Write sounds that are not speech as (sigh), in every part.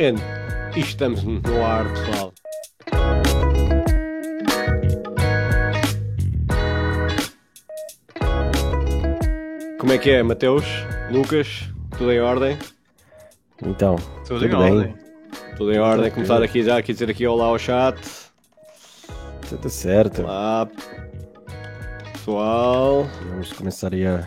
And, e estamos no ar, pessoal. Como é que é, Mateus? Lucas? Tudo em ordem? Então, Tudo, tudo em bem? ordem. Tudo em ordem? Começar aqui já aqui dizer aqui olá ao chat. Tudo certo. Olá, pessoal. Vamos começar aí a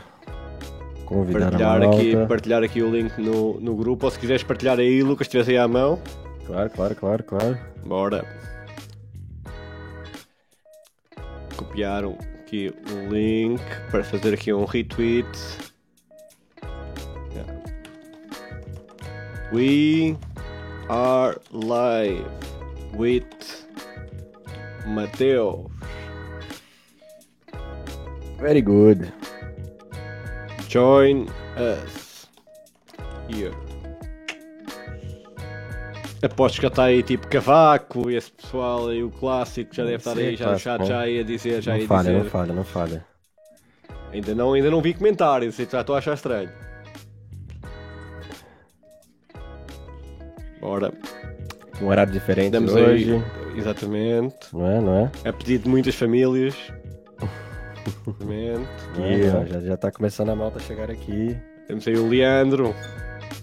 convidar a Partilhar malta. aqui, partilhar aqui o link no, no grupo. Ou se quiseres partilhar aí, Lucas, se tivesse aí à mão. Claro, claro, claro, claro. Bora. Copiar o- aqui o link para fazer aqui um retweet. Yeah. We are live with Mateus. Very good. Join us here. Aposto que já está aí tipo Cavaco e esse pessoal aí, o clássico, já deve estar Sim, aí, já no clássico, chat já aí a dizer, já Não aí a falha, dizer. não falha, não falha. Ainda não, ainda não vi comentários, já estou a achar estranho. Bora, Um horário diferente damos hoje. aí. Exatamente. Não é, não é? A pedido de muitas famílias. Exatamente. Aqui, ó, já, já tá começando a malta a chegar aqui. Temos aí o Leandro,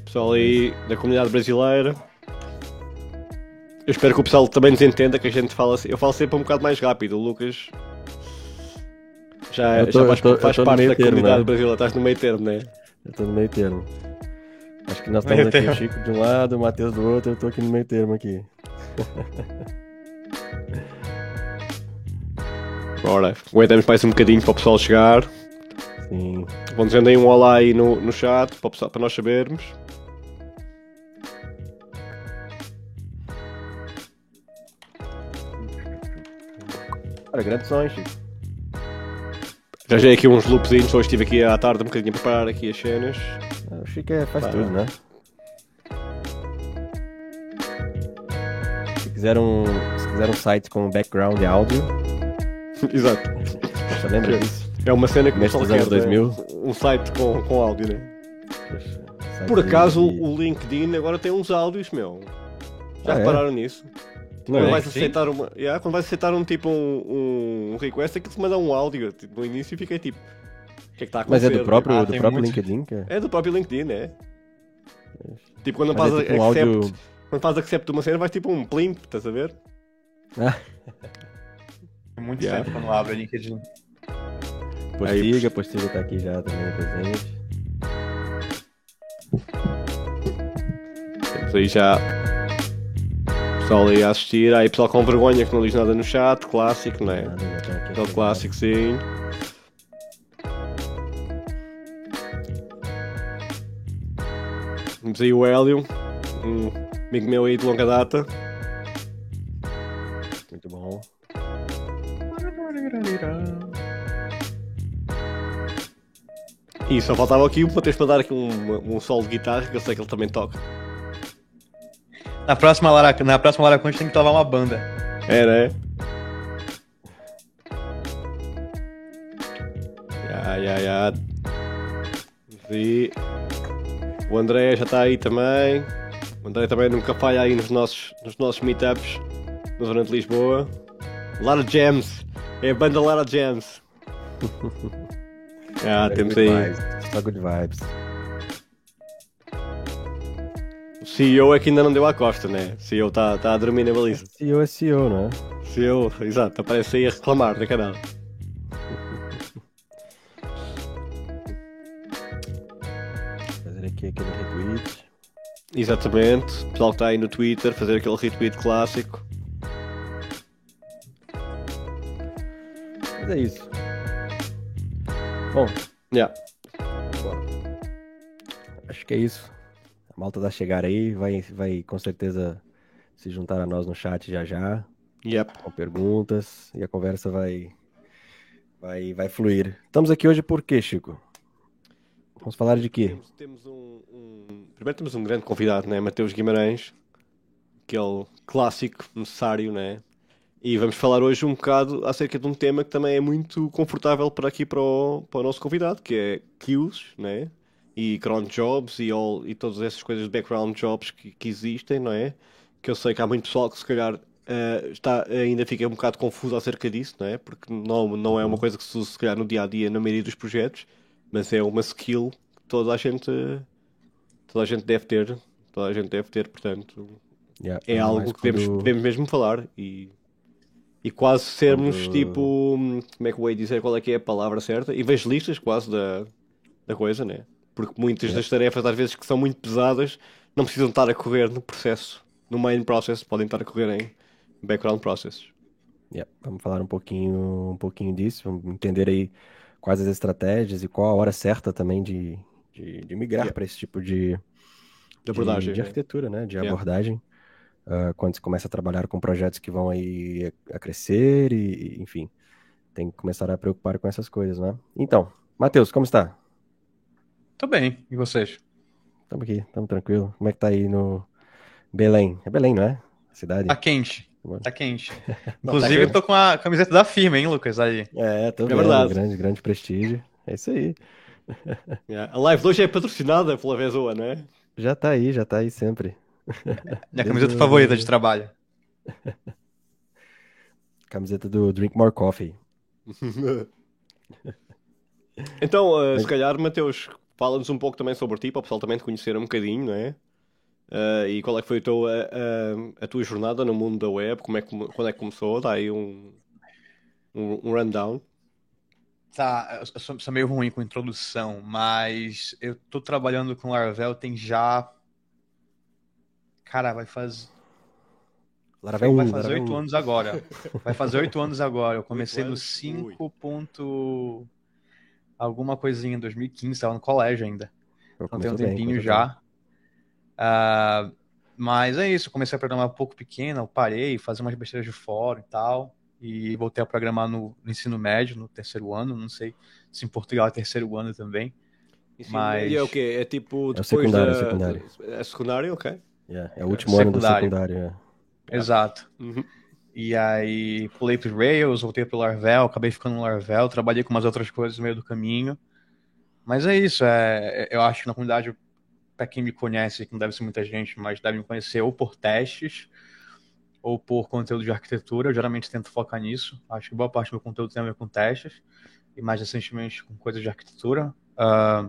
pessoal aí da comunidade brasileira. Eu espero que o pessoal também nos entenda que a gente fala assim. Eu falo sempre um bocado mais rápido. O Lucas já, tô- já faz, tô- faz parte meio da termo, comunidade né? brasileira. Estás no meio termo, né? Eu tô no meio termo. Acho que nós Meio estamos aqui, o termo. Chico de um lado, o Matheus do outro, eu tô aqui no meio termo aqui. (laughs) Bora, aguentamos mais um bocadinho para o pessoal chegar. Sim. Vão dizendo aí um olá aí no, no chat para, pessoal- para nós sabermos. Cara, grande sonho, Chico. Já já aqui uns loopzinhos. Hoje estive aqui à tarde um bocadinho a preparar aqui as cenas. Ah, O Chico é, faz Pá. tudo, né? Se quiser um, se quiser um site com background e áudio, (laughs) Exato. você lembra disso? É uma cena que dos quer, anos né? Um site com, com áudio, né? Site Por acaso o LinkedIn agora tem uns áudios, meu. Já Ah, é? repararam nisso? Não quando é? vais aceitar uma. Yeah, quando vais aceitar um tipo um, um request, aquilo te manda um áudio. Tipo, no início fica tipo. O que é que está a Mas acontecer? é do próprio, Ah, do próprio muito. LinkedIn, cara? É do próprio LinkedIn, é. Tipo, quando Mas fazes é tipo um accept, áudio... quando fazes accept de uma cena, vais tipo um plimp, estás a ver? Ah, (laughs) muito Yeah. tempo quando abre o LinkedIn. postiga, postiga tá aqui já também presente. Temos aí já. Pessoal aí a assistir, aí pessoal com vergonha que não diz nada no chat, clássico, não é? Nada, tá Aquele chegar. clássico, sim. Temos aí o Hélio, um amigo meu aí de longa data. E só faltava aqui o Matheus para dar aqui um, um solo de guitarra, que eu sei que ele também toca. Na próxima Lara, na próxima Lara Conte tem que levar uma banda. É, né? Ya, ya, ya. E o André já está aí também. O André também nunca falha aí nos nossos, nos nossos meetups na zona de Lisboa. Lara Jams. É a banda Lara Jams. (laughs) Ah, Very temos aí. Só good vibes. O CEO é que ainda não deu à costa, né? O CEO está tá a dormir na baliza. CEO é CEO, não é? CEO, exato, aparece aí a reclamar na canal. Fazer aqui aquele retweet. Exatamente. O pessoal que está aí no Twitter, fazer aquele retweet clássico. Mas é isso. Bom, Yeah. acho que é isso. A malta da chegar aí vai, vai com certeza se juntar a nós no chat já já, Yep. com perguntas, e a conversa vai, vai, vai fluir. Estamos aqui hoje por quê, Chico? Vamos falar de quê? Temos, temos um, um- Primeiro temos um grande convidado, né? Mateus Guimarães. Aquele clássico necessário, né? E vamos falar hoje um bocado acerca de um tema que também é muito confortável para aqui para o, para o nosso convidado, que é queues, né? e cron jobs e, all, e todas essas coisas de background jobs que, que existem, não é? Que eu sei que há muito pessoal que se calhar uh, está, ainda fica um bocado confuso acerca disso, não é? Porque não, não é uma coisa que se usa se calhar no dia a dia na maioria dos projetos, mas é uma skill que toda a gente toda a gente deve ter, toda a gente deve ter, portanto Yeah, é algo que devemos mesmo falar e, e quase sermos Quando- tipo, como é que eu ia dizer qual é que é a palavra certa? Evangelistas quase da, da coisa, né? Porque muitas Yeah. das tarefas às vezes que são muito pesadas não precisam estar a correr no processo, no main process, podem estar a correr em background processes. Yeah, vamos falar um pouquinho, um pouquinho disso, vamos entender aí quais as estratégias e qual a hora certa também de, de, de migrar Yeah. para esse tipo de, De abordagem, de, de né? arquitetura, né? De abordagem. Ah, quando você começa a trabalhar com projetos que vão aí a, a crescer e, e, enfim, tem que começar a preocupar com essas coisas, né? Então, Matheus, como está? Tô bem. E vocês? Estamos aqui, estamos tranquilo. Como é que tá aí no Belém? É Belém, não é? A cidade? Tá quente. Bom. Tá quente. (laughs) Não, Inclusive, tá eu tô com a camiseta da firma, hein, Lucas? Aí. É, tô É vendo, verdade. grande, grande prestígio. É isso aí. Yeah. (laughs) A live de hoje é patrocinada pela Vezoa, não é? Já tá aí, já tá aí sempre. Minha camiseta favorita de trabalho. (laughs) Camiseta do Drink More Coffee. (laughs) Então, uh, se calhar, Mateus, fala-nos um pouco também sobre ti, para o pessoal também te conhecer um bocadinho, não é? Uh, e qual é que foi a tua, a, a tua jornada no mundo da web? Como é que, quando é que começou? Dá aí um, um, um rundown. Tá, eu sou, sou meio ruim com introdução, mas eu tô trabalhando com Laravel tem já. Cara, vai fazer. Laravel Vai 1, fazer oito 1. anos agora. (laughs) Vai fazer oito anos agora. Eu comecei no anos? 5 ponto... alguma coisinha em 2015, tava no colégio ainda. Então tem um bem, tempinho começou já. Ah, mas é isso, eu comecei a programar um pouco pequeno, eu parei, fazer umas besteiras de fora e tal. E voltei a programar no, no ensino médio, no terceiro ano. Não sei se em Portugal é terceiro ano também. Mas- E é o quê? É tipo depois secundário, da... secundário. É secundário, ok. Yeah, é o último ano do Secundário. é. Exato. Uhum. E aí pulei pro Rails, voltei pro Laravel, acabei ficando no Laravel, trabalhei com umas outras coisas no meio do caminho. Mas é isso, é, eu acho que na comunidade, para quem me conhece, que não deve ser muita gente, mas deve me conhecer ou por testes ou por conteúdo de arquitetura. Eu geralmente tento focar nisso. Acho que boa parte do meu conteúdo tem a ver com testes e mais recentemente com coisas de arquitetura. Ah,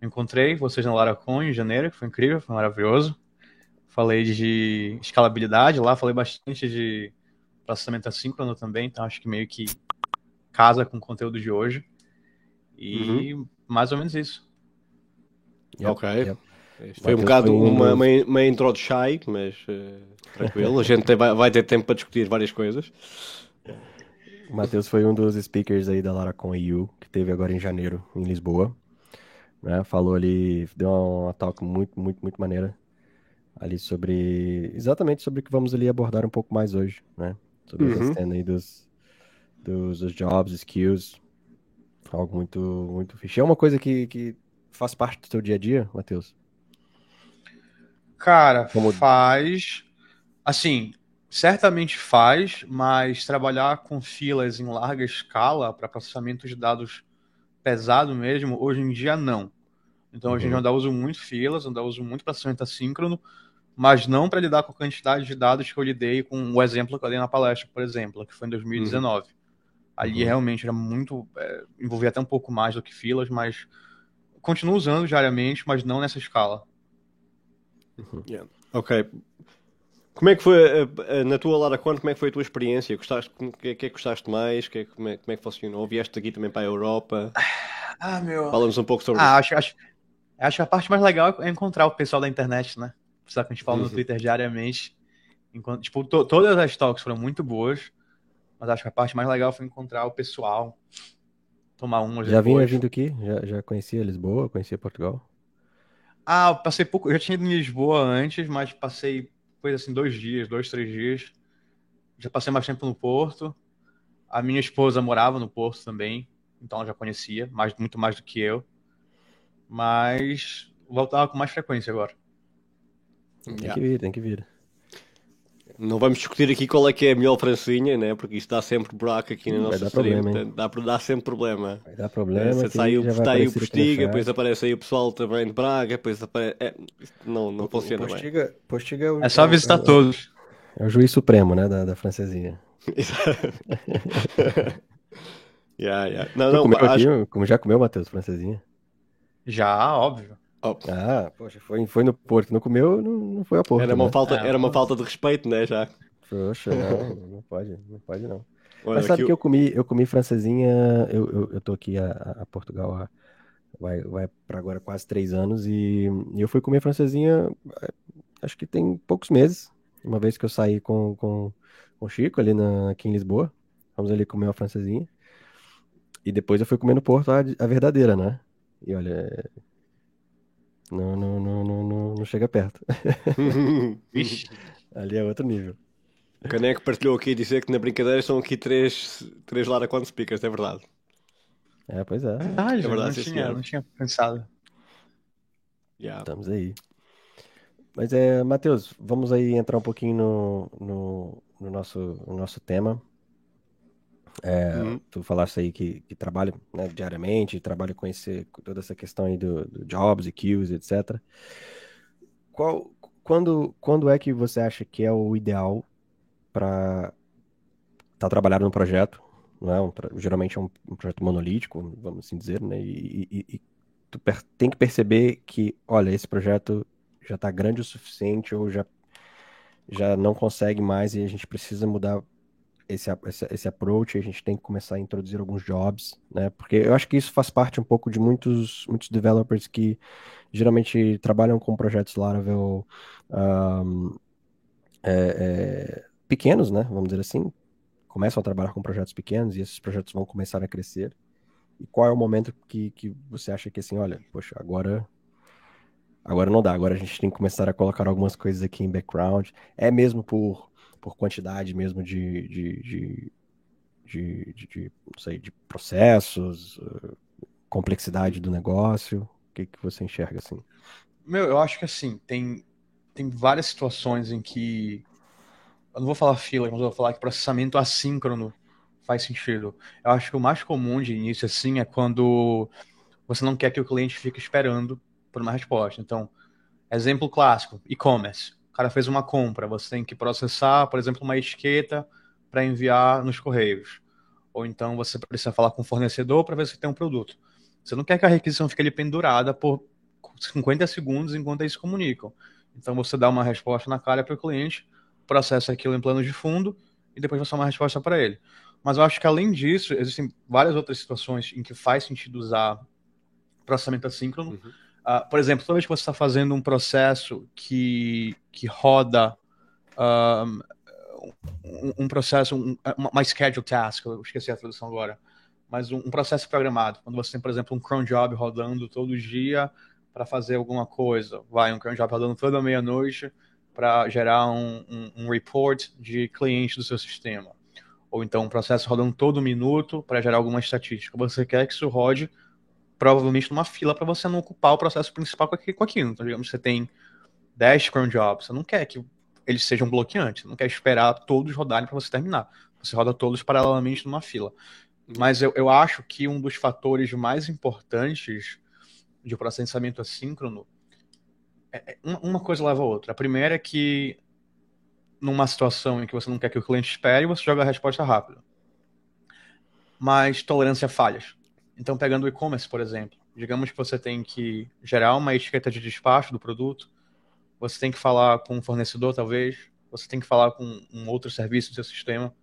encontrei vocês na Laracon em janeiro, que foi incrível, foi maravilhoso. Falei de escalabilidade lá, falei bastante de processamento assíncrono também, então acho que meio que casa com o conteúdo de hoje. E mais ou menos isso. Yep, Ok. yep. Foi um bocado um uma, uma, uma intro de shy, mas eh, tranquilo. A gente tem- vai, vai ter tempo para discutir várias coisas. O Matheus foi um dos speakers aí da Laracon EU, que teve agora em janeiro, em Lisboa. Né? Falou ali, deu uma talk muito, muito, muito maneira ali sobre, exatamente sobre o que vamos ali abordar um pouco mais hoje, né? Sobre Uhum. essa cena aí dos, dos, dos jobs, skills, algo muito, muito fixe. É uma coisa que, que faz parte do seu dia a dia, Matheus? Cara, Como- faz. Assim, certamente faz, mas trabalhar com filas em larga escala para processamento de dados pesado mesmo, hoje em dia não. Então, hoje em dia eu ainda uso muito filas, ainda uso muito processamento assíncrono, mas não para lidar com a quantidade de dados que eu lidei com o exemplo que eu dei na palestra, por exemplo, que foi em 2019. Ali Uhum. realmente era muito. É, envolvia até um pouco mais do que filas, mas continuo usando diariamente, mas não nessa escala. Ok. Como é que foi, eh, eh, na tua Laracon, como é que foi a tua experiência? Gostaste, o que, é que gostaste mais? Que é- como, é, como é que funcionou? Vieste aqui também para a Europa? Ah, meu. Fala-nos um pouco sobre Ah, acho, acho, acho que a parte mais legal é encontrar o pessoal da internet, né? Precisar que a gente fala no Twitter diariamente. Enquanto, tipo, to- todas as talks foram muito boas, mas acho que a parte mais legal foi encontrar o pessoal, tomar umas Já vinha vindo aqui? Já, já conhecia Lisboa, conhecia Portugal? Ah, eu passei pouco. Eu já tinha ido em Lisboa antes, mas passei coisa assim, dois dias, dois, três dias. Já passei mais tempo no Porto. A minha esposa morava no Porto também, então ela já conhecia, mais, muito mais do que eu. Mas voltava com mais frequência agora. Tem Yeah. que vir, tem que vir. Não vamos discutir aqui qual é que é a melhor francinha, né? Porque isto dá sempre buraco aqui na Vai nossa stream. problema, dá, para dar sempre problema. Vai dar problema. Que sai o, está aí o Postiga, depois aparece aí o pessoal também de Braga, depois aparece. É, não, não O- o funciona bem. Postiga, Postiga é o, É só visitar é o- todos. É o juiz supremo, né, da, da francesinha. (laughs) (laughs) yeah, yeah. Não, não, comeu acho- aqui, como já comeu, Matheus, francesinha? Já, óbvio. Oh, Ah, poxa, foi, foi no Porto. Não comeu, não, não foi a Porto, era, uma né? falta, É, era uma falta de respeito, né? Já. Poxa, não, não pode, não pode não. Olha, Mas sabe que o- eu comi, eu comi francesinha, eu, eu, eu tô aqui a, a Portugal há, vai, vai para agora quase três anos e, e eu fui comer francesinha, eh, acho que tem poucos meses, uma vez que eu saí com, com, com o Chico ali na, aqui em Lisboa, vamos ali comer uma francesinha e depois eu fui comer no Porto a, a verdadeira, né? E olha, é, não, não, não, não, não, não chega perto, (laughs) ali é outro nível. o Caneco partilhou aqui dizer que na brincadeira são aqui três, três Lara quando speakers, é verdade. É, pois é. Ah, É verdade, não, sim, tinha, senhor. não tinha pensado. Yeah. Estamos aí. Mas é, Matheus, vamos aí entrar um pouquinho no, no, no nosso, no nosso tema. É, Uhum. Tu falaste aí que, que trabalha, né, diariamente, trabalha com, esse, toda essa questão aí do, do jobs e queues, etc. Qual, quando, quando é que você acha que é o ideal para estar trabalhando num projeto? Não é? Um geralmente é um, um projeto monolítico, vamos assim dizer, né? E, e- e tu tem que perceber que, olha, esse projeto já está grande o suficiente ou já, já não consegue mais e a gente precisa mudar esse, esse, esse approach, a gente tem que começar a introduzir alguns jobs, né? Porque eu acho que isso faz parte um pouco de muitos, muitos developers que geralmente trabalham com projetos Laravel ahm, é, é, pequenos, né? Vamos dizer assim. Começam a trabalhar com projetos pequenos e esses projetos vão começar a crescer. E qual é o momento que, que você acha que assim, olha, poxa, agora agora não dá, agora a gente tem que começar a colocar algumas coisas aqui em background. É mesmo por, por quantidade mesmo de, de, de, de, não sei, de processos, eh, complexidade do negócio. O que, que você enxerga assim? Meu, eu acho que assim, tem, tem várias situações em que. Eu não vou falar fila, mas eu vou falar que processamento assíncrono faz sentido. Eu acho que o mais comum de início, assim, é quando você não quer que o cliente fique esperando por uma resposta. Então, exemplo clássico: e-commerce. Cara fez uma compra, você tem que processar, por exemplo, uma etiqueta para enviar nos correios. Ou então você precisa falar com o fornecedor para ver se tem um produto. Você não quer que a requisição fique ali pendurada por 50 segundos enquanto eles se comunicam. Então você dá uma resposta na cara para o cliente, processa aquilo em plano de fundo e depois você dá uma resposta para ele. Mas eu acho que além disso, existem várias outras situações em que faz sentido usar processamento assíncrono. Uhum. Ah, por exemplo, toda vez que você está fazendo um processo que, que roda um, um processo, um, uma, schedule task, eu esqueci a tradução agora, mas um, um processo programado. Quando você tem, por exemplo, um cron job rodando todo dia para fazer alguma coisa, vai um cron job rodando toda meia-noite para gerar um, um, um report de cliente do seu sistema. Ou então um processo rodando todo minuto para gerar alguma estatística. Você quer que isso rode provavelmente numa fila para você não ocupar o processo principal com aqui- com aquilo. Então, digamos, você tem 10 cron jobs, você não quer que eles sejam bloqueantes, não quer esperar todos rodarem para você terminar. Você roda todos paralelamente numa fila. Mas eu, eu acho que um dos fatores mais importantes de processamento assíncrono é, é- uma coisa leva a outra. A primeira é que numa situação em que você não quer que o cliente espere, você joga a resposta rápida. Mas tolerância a falhas. Então, pegando o e-commerce, por exemplo, digamos que você tem que gerar uma etiqueta de despacho do produto, você tem que falar com um fornecedor, talvez, você tem que falar com um outro serviço do seu sistema.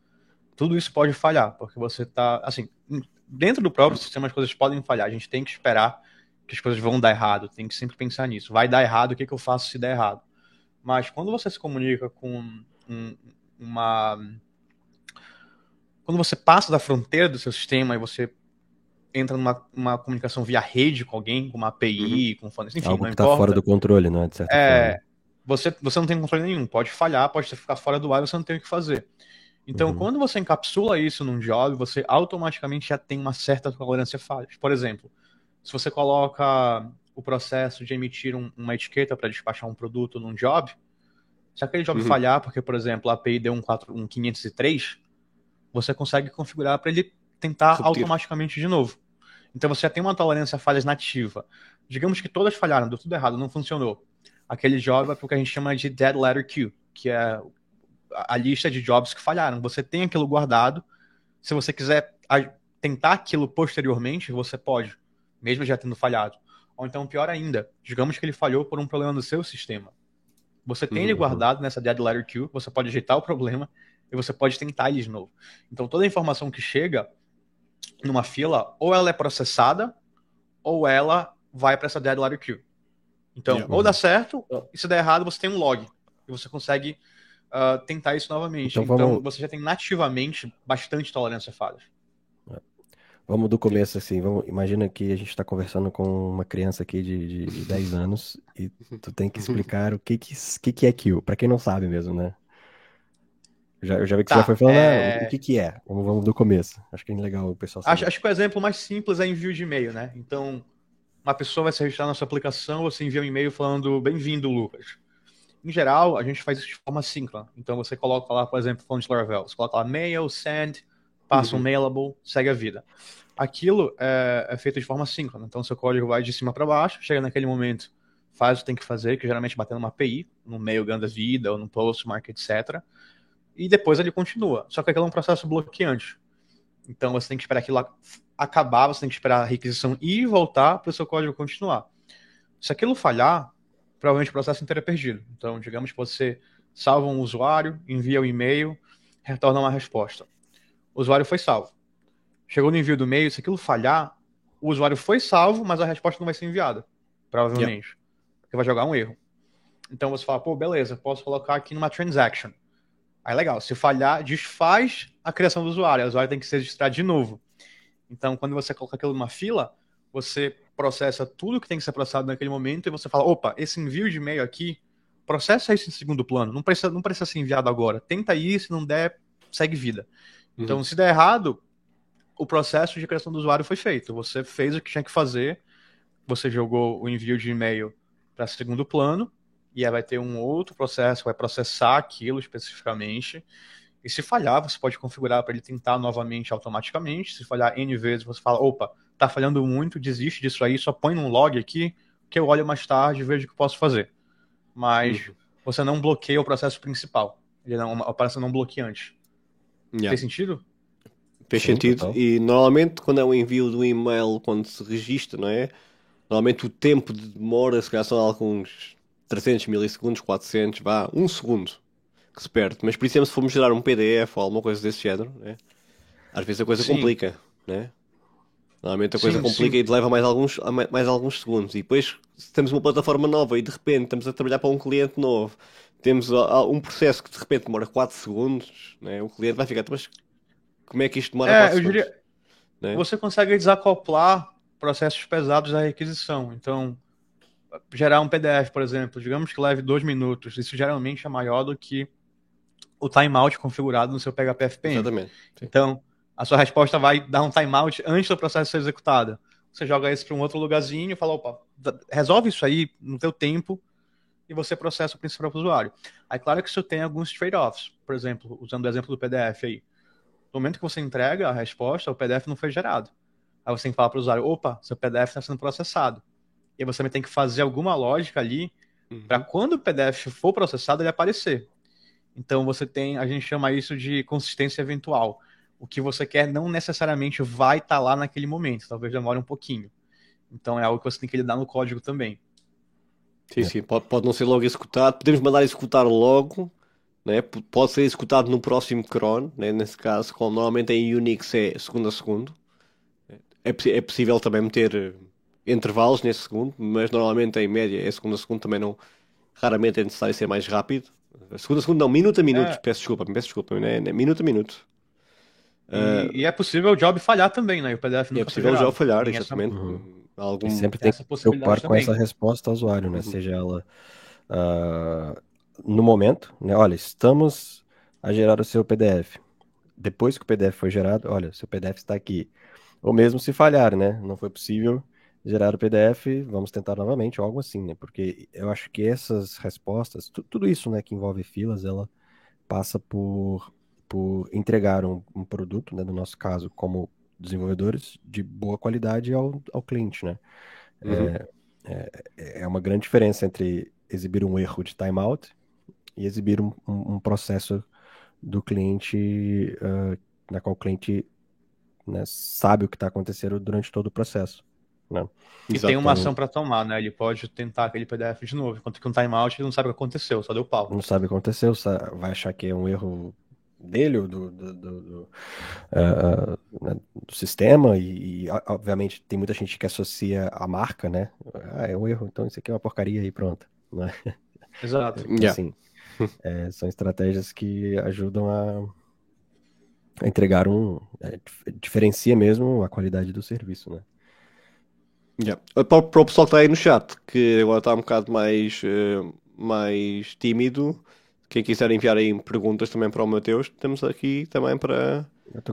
Tudo isso pode falhar, porque você está, assim, dentro do próprio sistema as coisas podem falhar. A gente tem que esperar que as coisas vão dar errado, tem que sempre pensar nisso. Vai dar errado, o que, que eu faço se der errado? Mas quando você se comunica com um- uma. Quando você passa da fronteira do seu sistema e você entra numa uma comunicação via rede com alguém, com uma API, com um fornecedor, enfim, Algo que está fora do controle, não é? De certa É, forma. você, você não tem controle nenhum, pode falhar, pode ficar fora do ar, você não tem o que fazer. Então, Uhum. quando você encapsula isso num job, você automaticamente já tem uma certa tolerância a falhas. Por exemplo, se você coloca o processo de emitir um- uma etiqueta para despachar um produto num job, Se aquele job Uhum. falhar, porque, por exemplo, a API deu um, 4, um 503, você consegue configurar para ele tentar automaticamente de novo. Então você já tem uma tolerância a falhas nativa. Digamos que todas falharam, deu tudo errado, não funcionou. Aquele job é o que a gente chama de dead letter queue, que é a lista de jobs que falharam. Você tem aquilo guardado. Se você quiser tentar aquilo posteriormente, você pode, mesmo já tendo falhado. Ou então, pior ainda, digamos que ele falhou por um problema no seu sistema. Você tem ele Uhum. guardado nessa dead letter queue, você pode ajeitar o problema e você pode tentar ele de novo. Então, toda a informação que chega numa fila, ou ela é processada, ou ela vai para essa dead letter queue. Então, Yeah. ou dá certo, e se der errado, você tem um log. E você consegue ah, tentar isso novamente. Então, Então, vamos- você já tem nativamente bastante tolerância a falhas. Vamos do começo, assim. Vamos, imagina que a gente está conversando com uma criança aqui de, de, de 10 anos e tu tem que (laughs) explicar o que, que, que, que é kill, para quem não sabe mesmo, né? Já, eu já vi que Tá, você já foi falando, é- ah, o que, que é? Vamos, vamos do começo. Acho que é legal o pessoal saber. Acho, acho que o exemplo mais simples é envio de e-mail, né? Então, uma pessoa vai se registrar na sua aplicação, você envia um e-mail falando bem-vindo, Lucas. Em geral, a gente faz isso de forma síncrona. Então, você coloca lá, por exemplo, falando de Laravel, você coloca lá mail, send, passa um Uhum. mailable, segue a vida. Aquilo é, é feito de forma síncrona. Então, seu código vai de cima para baixo, chega naquele momento, faz o que tem que fazer, que geralmente é bater numa API, no mail ganha vida, ou no postmark, etc. E depois ele continua. Só que aquilo é um processo bloqueante. Então você tem que esperar aquilo acabar, você tem que esperar a requisição ir e voltar para o seu código continuar. Se aquilo falhar, provavelmente o processo inteiro é perdido. Então, digamos que você salva um usuário, envia o e-mail, retorna uma resposta. O usuário foi salvo. Chegou no envio do e-mail, se aquilo falhar, o usuário foi salvo, mas a resposta não vai ser enviada. Provavelmente. Porque vai jogar um erro. Então você fala, pô, beleza, posso colocar aqui numa transaction. Aí legal, se falhar, desfaz a criação do usuário. O usuário tem que ser registrado de novo. Então, quando você coloca aquilo numa fila, você processa tudo que tem que ser processado naquele momento e você fala, opa, esse envio de e-mail aqui, processa isso em segundo plano. Não precisa, não precisa ser enviado agora. Tenta ir, se não der, segue vida. Então, se der errado, o processo de criação do usuário foi feito. Você fez o que tinha que fazer, você jogou o envio de e-mail para segundo plano, e aí vai ter um outro processo que vai processar aquilo especificamente. E se falhar, você pode configurar para ele tentar novamente automaticamente. Se falhar N vezes, você fala: opa, tá falhando muito, desiste disso aí, só põe num log aqui, que eu olho mais tarde e vejo o que posso fazer. Mas você não bloqueia o processo principal. Ele não, a operação não bloqueante. Yeah. Fez sentido? Fez Sim, sentido. total. E normalmente, quando é o envio do e-mail, quando se registra, não é? Normalmente o tempo de demora, se calhar são alguns 300 milissegundos, 400, vá, um segundo que se perde. Mas, por exemplo, se formos gerar um PDF ou alguma coisa desse género, né? às vezes a coisa Sim. complica, né? Normalmente a coisa Sim, complica sim. e leva mais alguns, mais alguns segundos. E depois, se temos uma plataforma nova e de repente estamos a trabalhar para um cliente novo, temos ah, ah, um processo que de repente demora 4 segundos, né? o cliente vai ficar, mas como é que isto demora É, 4 eu segundos? diria, né? você consegue desacoplar processos pesados da requisição. Então, gerar um PDF, por exemplo, digamos que leve dois minutos. Isso geralmente é maior do que o timeout configurado no seu PHP FPM. Exatamente. Então, a sua resposta vai dar um timeout antes do processo ser executado. Você joga isso para um outro lugarzinho e fala, opa, resolve isso aí no teu tempo e você processa o principal para o usuário. Aí, claro que isso tem alguns trade-offs. Por exemplo, usando o exemplo do PDF aí. No momento que você entrega a resposta, o PDF não foi gerado. Aí você tem que falar para o usuário, opa, seu PDF está sendo processado. E você também tem que fazer alguma lógica ali Uhum. para quando o PDF for processado ele aparecer. Então você tem, a gente chama isso de consistência eventual. O que você quer não necessariamente vai estar lá naquele momento, talvez demore um pouquinho. Então é algo que você tem que lidar no código também. Sim, sim, pode, pode não ser logo executado. Podemos mandar executar logo, né? Pode ser executado no próximo cron, né? Nesse caso, como normalmente em Unix é segundo a segundo. É, possi- é possível também meter intervalos nesse segundo, mas normalmente em média é segundo a segundo, também não. Raramente é necessário ser mais rápido. Segundo a segundo, não, minuto a minuto. É. Peço desculpa, peço desculpa, né? né, Minuto a minuto. E, e é possível o job falhar também, né? O PDF não é possível já falhar, Tem essa- exatamente. Uhum. Algum... E sempre tem tem essa que preocupar com essa resposta ao usuário, né? Uhum. Seja ela ah, no momento, né? Olha, estamos a gerar o seu PDF. Depois que o PDF foi gerado, olha, seu PDF está aqui. Ou mesmo se falhar, né? Não foi possível gerar o PDF, vamos tentar novamente, ou algo assim, né? Porque eu acho que essas respostas, tu, tudo isso, né, que envolve filas, ela passa por, por entregar um, um produto, né, no nosso caso, como desenvolvedores, de boa qualidade ao, ao cliente, né? Uhum. É, é, é, uma grande diferença entre exibir um erro de timeout e exibir um, um, um processo do cliente, uh, na qual o cliente né, sabe o que está acontecendo durante todo o processo. Né? E tem uma ação para tomar, né? Ele pode tentar aquele PDF de novo, enquanto que um timeout ele não sabe o que aconteceu, só deu pau. Não sabe o que aconteceu, vai achar que é um erro dele ou do, do, do, do, uh, uh, do sistema e, e, obviamente tem muita gente que associa a marca, né? Ah, é um erro, então isso aqui é uma porcaria e pronto. Né? Exato. (laughs) Então, assim, é, são estratégias que ajudam a, a entregar um. É, diferencia mesmo a qualidade do serviço, né? Yeah. Para, para o pessoal que está aí no chat, que agora está um bocado mais, uh, mais tímido, quem quiser enviar aí perguntas também para o Mateus, estamos aqui também para,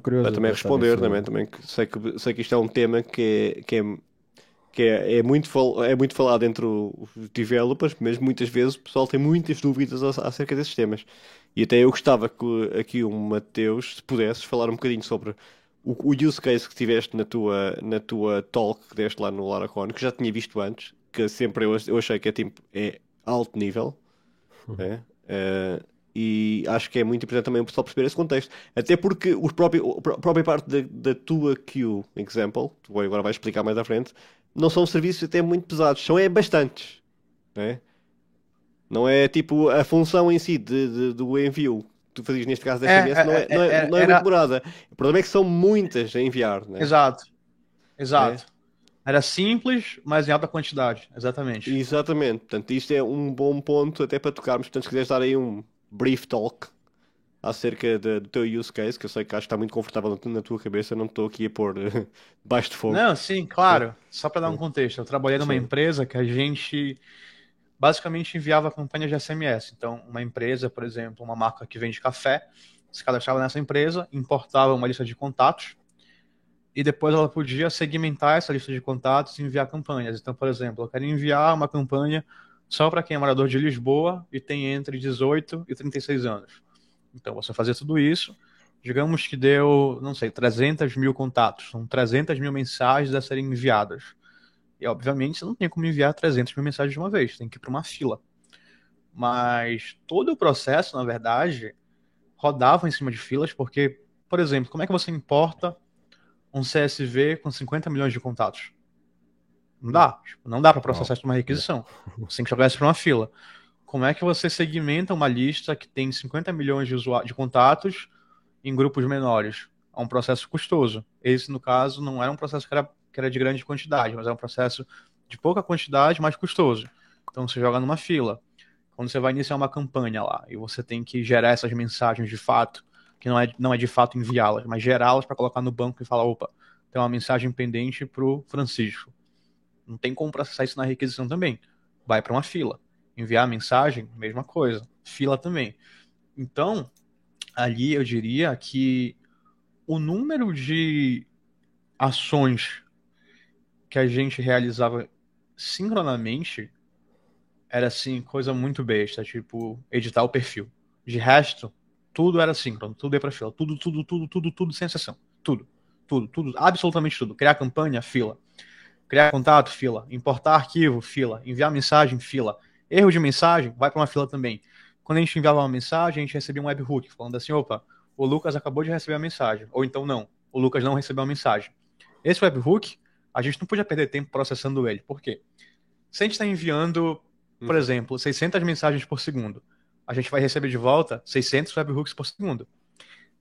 curioso, para também responder. Também, também, sei, que, sei que isto é um tema que é, que é, que é, é, muito, é muito falado entre os developers, mas muitas vezes o pessoal tem muitas dúvidas acerca desses temas. E até eu gostava que aqui o Mateus, se pudesses, falar um bocadinho sobre o, o use case que tiveste na tua, na tua talk que deste lá no LaraCon, que já tinha visto antes, que sempre eu, eu achei que é, tipo, é alto nível, né? Uh, e acho que é muito importante também o pessoal perceber esse contexto. Até porque os próprio, a própria parte da, da tua queue, example, tu agora vais explicar mais à frente, não são serviços até muito pesados, são é bastantes. Né? Não é tipo a função em si de, de do envio tu fazias neste caso da SMS é, não, é, não, é, não é, é muito demorada. O problema é que são muitas a enviar. Né? Exato. Exato. É. Era simples, mas em alta quantidade. Exatamente. Exatamente. Portanto, isto é um bom ponto até para tocarmos. Portanto, se quiseres dar aí um brief talk acerca de, do teu use case, que eu sei que acho que está muito confortável na tua cabeça, não estou aqui a pôr (laughs) baixo de fogo. Não, sim, claro. Só para dar um contexto. Eu trabalhei numa sim. empresa que a gente basicamente enviava campanhas de SMS. Então, uma empresa, por exemplo, uma marca que vende café, se cadastrava nessa empresa, importava uma lista de contatos e depois ela podia segmentar essa lista de contatos e enviar campanhas. Então, por exemplo, eu quero enviar uma campanha só para quem é morador de Lisboa e tem entre 18 e 36 anos. Então, você fazia tudo isso, digamos que deu, não sei, 300 mil contatos, são 300 mil mensagens a serem enviadas. E, obviamente, você não tem como enviar 300 mil mensagens de uma vez, tem que ir para uma fila. Mas todo o processo, na verdade, rodava em cima de filas, porque, por exemplo, como é que você importa um CSV com 50 milhões de contatos? Não dá. Tipo, não dá para processar isso numa requisição. (laughs) Você tem que jogar isso para uma fila. Como é que você segmenta uma lista que tem 50 milhões de, de contatos em grupos menores? É um processo custoso. Esse, no caso, não era um processo que era que era de grande quantidade, mas é um processo de pouca quantidade, mais custoso. Então você joga numa fila. Quando você vai iniciar uma campanha lá e você tem que gerar essas mensagens de fato, que não é, não é de fato enviá-las, mas gerá-las para colocar no banco e falar: opa, tem uma mensagem pendente para o Francisco. Não tem como processar isso na requisição também. Vai para uma fila. Enviar a mensagem, mesma coisa. Fila também. Então, ali eu diria que o número de ações que a gente realizava sincronamente era assim, coisa muito besta, tipo, editar o perfil. De resto, tudo era síncrono, tudo ia pra fila. Tudo, tudo, tudo, tudo, tudo, sem exceção. Tudo. Tudo, tudo, absolutamente tudo. Criar campanha, fila. Criar contato, fila. Importar arquivo, fila. Enviar mensagem, fila. Erro de mensagem, vai para uma fila também. Quando a gente enviava uma mensagem, a gente recebia um webhook falando assim: opa, o Lucas acabou de receber a mensagem. Ou então não, o Lucas não recebeu a mensagem. Esse webhook a gente não podia perder tempo processando ele. Por quê? Se a gente está enviando, por hum. exemplo, 600 mensagens por segundo, a gente vai receber de volta 600 webhooks por segundo.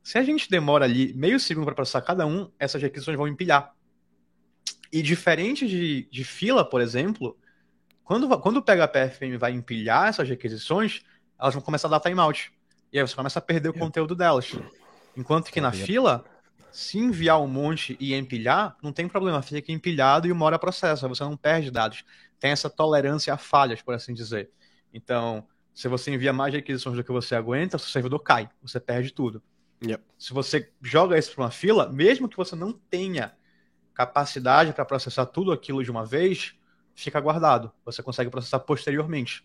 Se a gente demora ali meio segundo para processar cada um, essas requisições vão empilhar. E diferente de, de fila, por exemplo, quando, quando o PHPFM vai empilhar essas requisições, elas vão começar a dar timeout. E aí você começa a perder o conteúdo delas. Enquanto que na fila, se enviar um monte e empilhar, não tem problema, fica empilhado e uma hora processa, você não perde dados. Tem essa tolerância a falhas, por assim dizer. Então, se você envia mais requisições do que você aguenta, o seu servidor cai, você perde tudo. Yep. Se você joga isso para uma fila, mesmo que você não tenha capacidade para processar tudo aquilo de uma vez fica guardado. Você consegue processar posteriormente.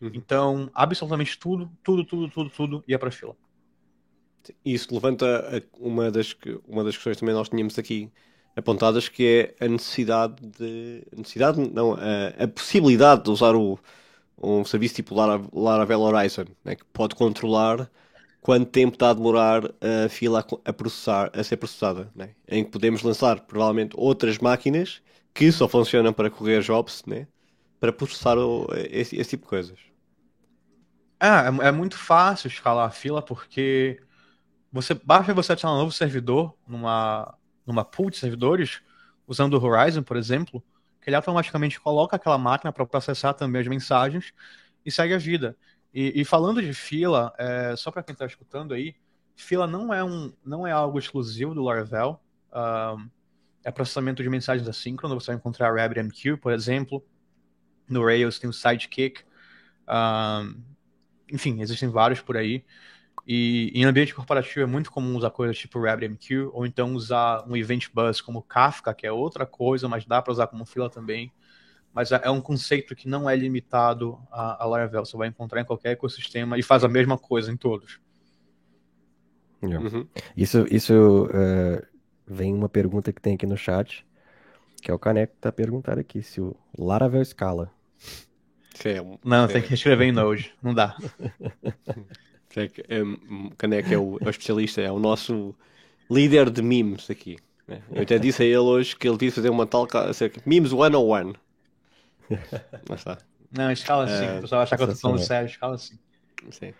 Uhum. Então, absolutamente tudo, tudo, tudo, tudo, tudo ia para fila. Isso levanta uma das, uma das questões que também nós tínhamos aqui apontadas, que é a necessidade de. necessidade, não, a, a possibilidade de usar o, um serviço tipo Laravel Horizon, né, que pode controlar quanto tempo está a demorar a fila a, processar, a ser processada, né? em que podemos lançar provavelmente outras máquinas que só funcionam para correr jobs, né? para processar o, esse, esse, tipo de coisas. É, é, é, muito fácil escalar a fila porque você basta você adicionar um novo servidor numa, numa pool de servidores, usando o Horizon, por exemplo, que ele automaticamente coloca aquela máquina para processar também as mensagens e segue a vida. E, e falando de fila, é, só para quem está escutando aí, fila não é, um, não é algo exclusivo do Laravel. Um, é processamento de mensagens assíncronas. Você vai encontrar RabbitMQ, por exemplo. No Rails tem o Sidekick. Um, enfim, existem vários por aí. E em ambiente corporativo é muito comum usar coisas tipo RabbitMQ, ou então usar um Event Bus como Kafka, que é outra coisa, mas dá para usar como fila também. Mas é, é um conceito que não é limitado a, a Laravel. Você vai encontrar em qualquer ecossistema e faz a mesma coisa em todos. Uhum. Isso, isso uh, vem uma pergunta que tem aqui no chat, que é o Caneco que está perguntando aqui, se o Laravel escala. É não, é... tem que escrever em Node, (laughs) não dá. (laughs) É, Caneco é o, é o especialista, é o nosso líder de memes aqui. Né? Eu até disse a ele hoje que ele devia fazer uma tal memes 101. Mas (laughs) está. Não, escala assim. É, o pessoal achar que eu estou falando sério, escala assim. Sim.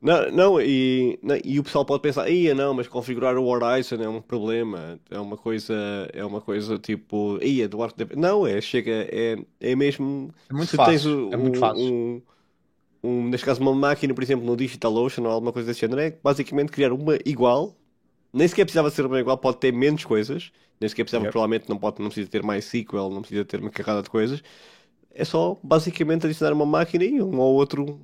Não, não, e, não, e o pessoal pode pensar, ia não, mas configurar o Horizon é um problema, é uma coisa, é uma coisa tipo, ia Eduardo, não, é, chega, é, é mesmo, é muito fácil, o, é muito fácil. Um, um, neste caso, uma máquina, por exemplo, no DigitalOcean ou alguma coisa desse género, é basicamente criar uma igual. Nem sequer precisava ser uma igual, pode ter menos coisas. Nem sequer precisava, yep. provavelmente, não, pode, não precisa ter mais SQL, não precisa ter uma carrada de coisas. É só, basicamente, adicionar uma máquina e um ou outro,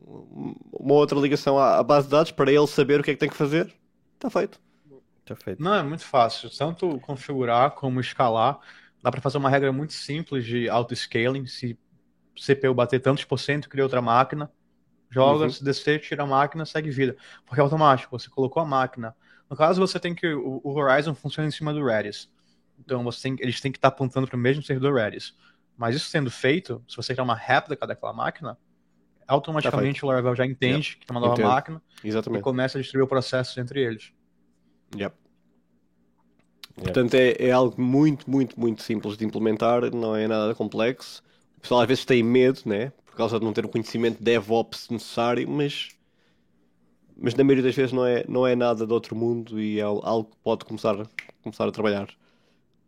uma outra ligação à, à base de dados para ele saber o que é que tem que fazer. Está feito. Está feito. Não, é muito fácil. Tanto configurar como escalar. Dá para fazer uma regra muito simples de auto-scaling. Se CPU bater tantos por cento, cria outra máquina Joga, uhum. se descer, tira a máquina, segue vida. Porque é automático, você colocou a máquina. No caso, você tem que. O, o Horizon funciona em cima do Redis. Então você tem, eles têm que estar apontando para o mesmo servidor Redis. Mas isso sendo feito, se você criar uma réplica daquela máquina, automaticamente tá o Laravel já entende yep. que é uma nova Entendo. máquina Exatamente. e começa a distribuir o processo entre eles. Yep. Portanto, é, é, algo muito, muito, muito simples de implementar, não é nada complexo. O pessoal às vezes tem medo, né? Por causa de não ter o conhecimento de DevOps necessário, mas, mas na maioria das vezes não é, não é nada de outro mundo e é algo que pode começar, começar a trabalhar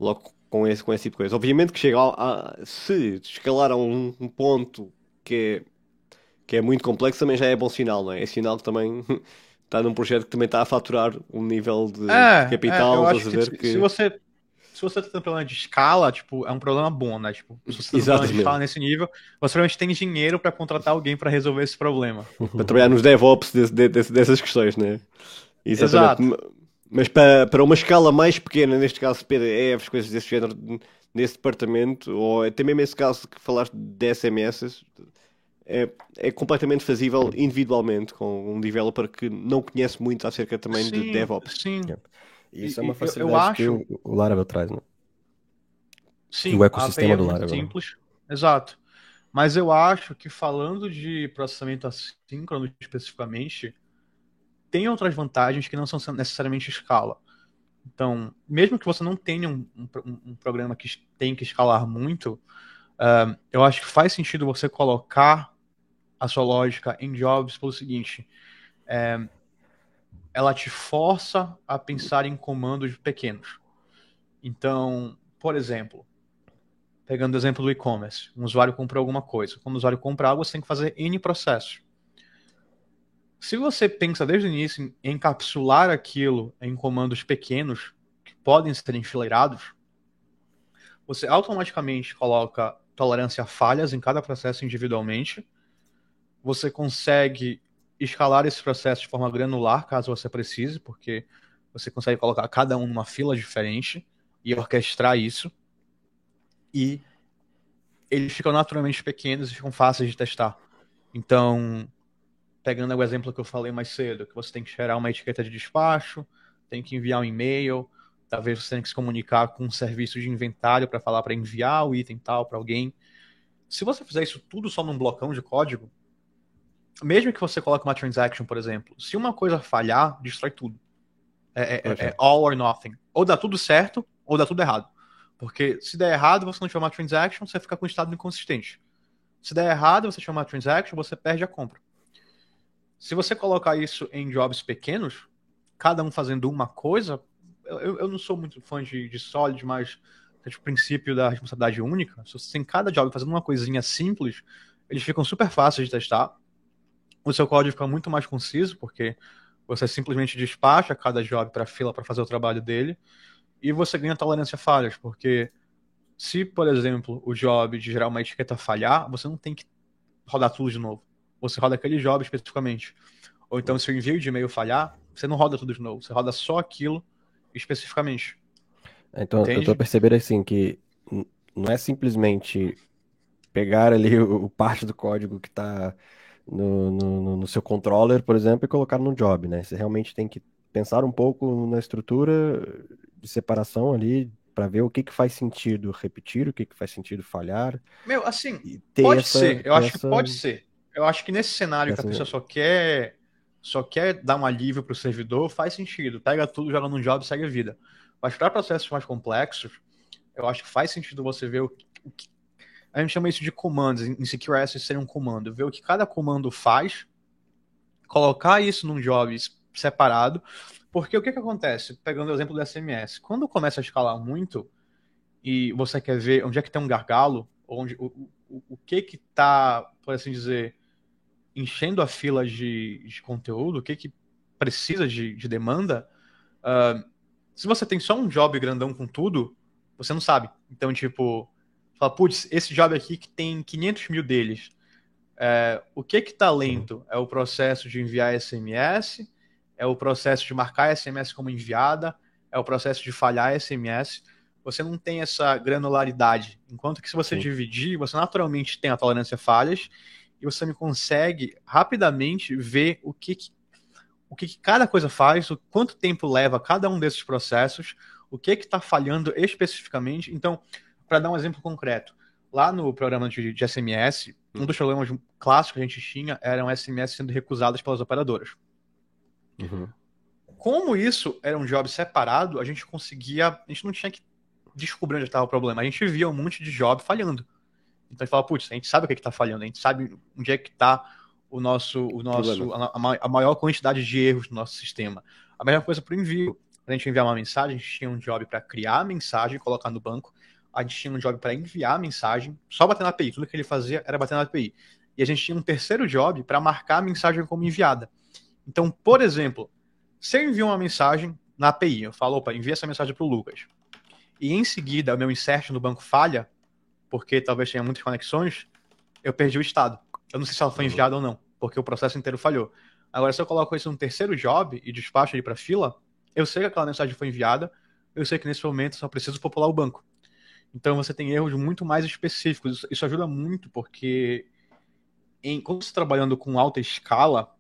logo com esse, com esse tipo de coisa. Obviamente que chega a, a se escalar a um, um, ponto que é, que é muito complexo, também já é bom sinal, não é? É sinal que também (laughs) está num projeto que também está a faturar um nível de, é, de capital. É, eu acho que que... se você se você tá tendo problema de escala, tipo, é um problema bom, né? Tipo, se você tá tendo escala nesse nível, você realmente tem dinheiro para contratar alguém para resolver esse problema. para trabalhar nos DevOps de, de, de, dessas questões, né? Exatamente. Exato. Mas para, para uma escala mais pequena, neste caso PDFs, coisas desse género, nesse departamento, ou até mesmo esse caso que falaste de SMS, é, é completamente fazível individualmente com um developer que não conhece muito acerca também sim, de DevOps. Sim, isso é uma facilidade eu, eu acho... que o, Laravel traz, né? Sim, o ecossistema é do Laravel. Simples, exato. Mas eu acho que falando de processamento assíncrono especificamente, tem outras vantagens que não são necessariamente escala. Então, mesmo que você não tenha um, um, um programa que tem que escalar muito, uh, eu acho que faz sentido você colocar a sua lógica em jobs pelo seguinte: é, ela te força a pensar em comandos pequenos. Então, por exemplo, pegando o exemplo do e-commerce, um usuário comprou alguma coisa. Quando o usuário compra algo, você tem que fazer N processos. Se você pensa desde o início em encapsular aquilo em comandos pequenos, que podem ser enfileirados, você automaticamente coloca tolerância a falhas em cada processo individualmente. Você consegue escalar esse processo de forma granular, caso você precise, porque você consegue colocar cada um numa fila diferente e orquestrar isso. E eles ficam naturalmente pequenos e ficam fáceis de testar. Então, pegando o exemplo que eu falei mais cedo, que você tem que gerar uma etiqueta de despacho, tem que enviar um e-mail, talvez você tenha que se comunicar com um serviço de inventário para falar para enviar o item tal para alguém. Se você fizer isso tudo só num blocão de código, mesmo que você coloque uma transaction, por exemplo, se uma coisa falhar, destrói tudo. É, é, é, é all or nothing. Ou dá tudo certo, ou dá tudo errado. Porque se der errado, você não tiver uma transaction, você fica com um estado inconsistente. Se der errado, você tiver uma transaction, você perde a compra. Se você colocar isso em jobs pequenos, cada um fazendo uma coisa, eu, eu não sou muito fã de, de Solid, mas é o princípio da responsabilidade única. Se você tem cada job fazendo uma coisinha simples, eles ficam super fáceis de testar. O seu código fica muito mais conciso, porque você simplesmente despacha cada job para a fila para fazer o trabalho dele. E você ganha tolerância a falhas, porque se, por exemplo, o job de gerar uma etiqueta falhar, você não tem que rodar tudo de novo. Você roda aquele job especificamente. Ou então, se o envio de e-mail falhar, você não roda tudo de novo. Você roda só aquilo especificamente. Então, Entende? eu tô percebendo assim que não é simplesmente pegar ali o, o parte do código que está no, no, no, seu controller, por exemplo, e colocar no job, né? Você realmente tem que pensar um pouco na estrutura de separação ali para ver o que, que faz sentido repetir, o que, que faz sentido falhar. Meu, assim, pode essa, ser. Eu essa... acho que pode ser. Eu acho que nesse cenário essa... que a pessoa só quer só quer dar um alívio para o servidor, faz sentido. Pega tudo, joga num job e segue a vida. Mas para processos mais complexos, eu acho que faz sentido você ver o que a gente chama isso de comandos, em Secure Access ser um comando, ver o que cada comando faz, colocar isso num job separado, porque o que, que acontece? Pegando o exemplo do SMS, quando começa a escalar muito e você quer ver onde é que tem um gargalo, onde o, o, o que que tá, por assim dizer, enchendo a fila de, de conteúdo, o que que precisa de, de demanda, uh, se você tem só um job grandão com tudo, você não sabe. Então, tipo, Fala, putz, esse job aqui que tem 500 mil deles. É, o que que tá lento? É o processo de enviar SMS, é o processo de marcar SMS como enviada, é o processo de falhar SMS. Você não tem essa granularidade. Enquanto que se você Sim. dividir, você naturalmente tem a tolerância a falhas e você me consegue rapidamente ver o que, que o que, que, cada coisa faz, o quanto tempo leva cada um desses processos, o que está falhando especificamente. Então, para dar um exemplo concreto, lá no programa de, de, SMS, um dos problemas clássicos que a gente tinha eram SMS sendo recusadas pelas operadoras. Uhum. Como isso era um job separado, a gente conseguia. A gente não tinha que descobrir onde estava o problema. A gente via um monte de job falhando. Então a gente fala, putz, a gente sabe o que está falhando, a gente sabe onde é que está o nosso, o nosso, a, a, maior quantidade de erros do nosso sistema. A mesma coisa para o envio. Quando a gente enviar uma mensagem, a gente tinha um job para criar a mensagem, colocar no banco, a gente tinha um job para enviar a mensagem, só bater na API. Tudo que ele fazia era bater na API. E a gente tinha um terceiro job para marcar a mensagem como enviada. Então, por exemplo, se eu envio uma mensagem na API, eu falo, opa, envia essa mensagem para o Lucas. E em seguida o meu insert no banco falha, porque talvez tenha muitas conexões, eu perdi o estado. Eu não sei se ela foi uhum. enviada ou não, porque o processo inteiro falhou. Agora, se eu coloco isso no terceiro job e despacho ele para fila, eu sei que aquela mensagem foi enviada, eu sei que nesse momento só preciso popular o banco. Então você tem erros muito mais específicos. Isso ajuda muito porque em, quando você está trabalhando com alta escala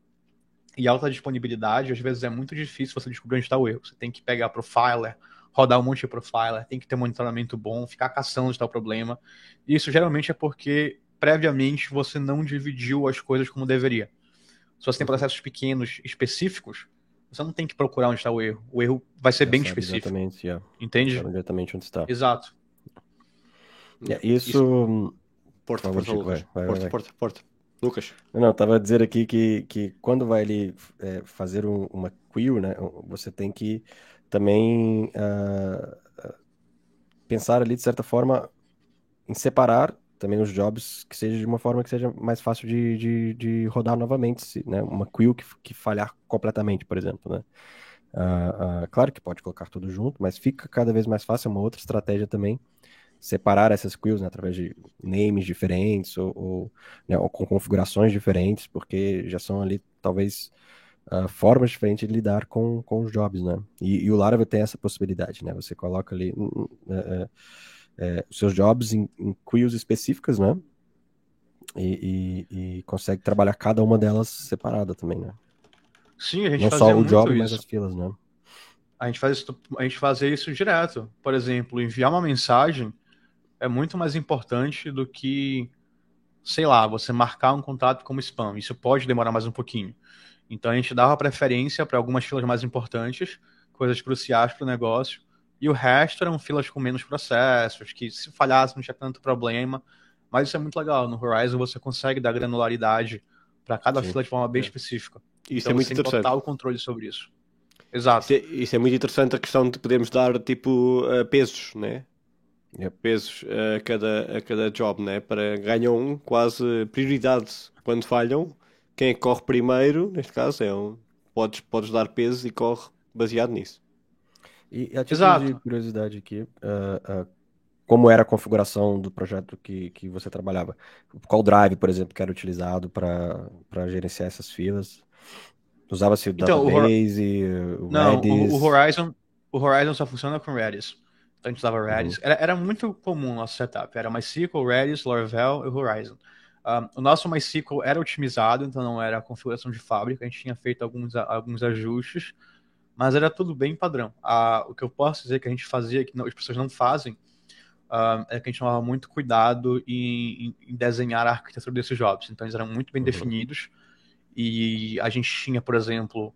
e alta disponibilidade, às vezes é muito difícil você descobrir onde está o erro. Você tem que pegar profiler, rodar um monte de profiler, tem que ter monitoramento bom, ficar caçando onde está o problema. Isso geralmente é porque previamente você não dividiu as coisas como deveria. Se você tem processos pequenos, específicos, você não tem que procurar onde está o erro. O erro vai ser Já bem específico. Exatamente, yeah. Entende? Exatamente onde está. Exato. É, isso... isso... Porta, porta, Lucas. Vai, vai, porta, vai. porta, porta. Lucas. Não, tava a dizer aqui que, que quando vai ali é, fazer um, uma queue, né, você tem que também uh, pensar ali, de certa forma, em separar também os jobs que seja de uma forma que seja mais fácil de, de, de rodar novamente, né? Uma queue que, que falhar completamente, por exemplo, né? Uh, uh, claro que pode colocar tudo junto, mas fica cada vez mais fácil, é uma outra estratégia também separar essas queues né, através de names diferentes ou, ou, né, ou, com configurações diferentes, porque já são ali talvez uh, formas diferentes de lidar com, com os jobs, né? E, e o Laravel tem essa possibilidade, né? Você coloca ali uh, uh, os seus jobs em, em queues específicas, né? E, e, e, consegue trabalhar cada uma delas separada também, né? Sim, a gente Não fazia só o job, isso. mas as filas, né? A gente, faz isso, a gente fazia isso direto. Por exemplo, enviar uma mensagem é muito mais importante do que, sei lá, você marcar um contato como spam. Isso pode demorar mais um pouquinho. Então a gente dava preferência para algumas filas mais importantes, coisas cruciais para o negócio, e o resto eram filas com menos processos, que se falhasse não tinha tanto problema. Mas isso é muito legal. No Horizon você consegue dar granularidade para cada Sim. fila de forma bem É. específica. Isso então é muito você tem interessante. total controle sobre isso. Exato. Isso é, isso é muito interessante a questão de podermos dar tipo uh, pesos, né? Yep. Pesos a cada, a cada job, né? Para ganham quase prioridade quando falham. Quem é que corre primeiro, neste caso, é um. Podes, podes dar pesos e corre baseado nisso. E a título Exato. de curiosidade aqui, ah, ah, como era a configuração do projeto que, que você trabalhava? Qual drive, por exemplo, que era utilizado para para gerenciar essas filas? Usava-se o Então, o Hor- database, o Não, Redis? o, o Horizon, o Horizon só funciona com Redis. Então a gente usava Uhum. Redis. Era, era muito comum o nosso setup. Era MySQL, Redis, Laravel e Horizon. Um, o nosso MySQL era otimizado, então não era a configuração de fábrica. A gente tinha feito alguns, alguns ajustes, mas era tudo bem padrão. Ah, o que eu posso dizer que a gente fazia, que não- as pessoas não fazem, ah, é que a gente tomava muito cuidado em, em- em desenhar a arquitetura desses jobs. Então eles eram muito bem Uhum. definidos e a gente tinha, por exemplo,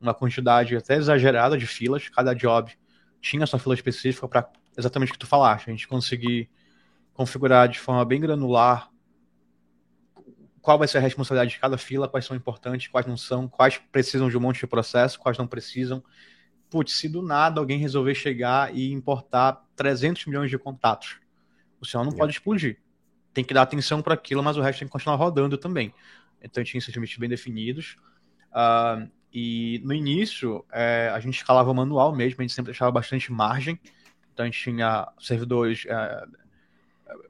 uma quantidade até exagerada de filas. Cada job tinha sua fila específica para exatamente o que tu falaste. A gente conseguir configurar de forma bem granular qual vai ser a responsabilidade de cada fila, quais são importantes, quais não são, quais precisam de um monte de processo, quais não precisam. Putz, se do nada alguém resolver chegar e importar 300 milhões de contatos, o sinal não Yeah. pode explodir. Tem que dar atenção para aquilo, mas o resto tem que continuar rodando também. Então tinha esses limites bem definidos. Ah, e no início, é, a gente escalava manual mesmo, a gente sempre deixava bastante margem. Então a gente tinha servidores é,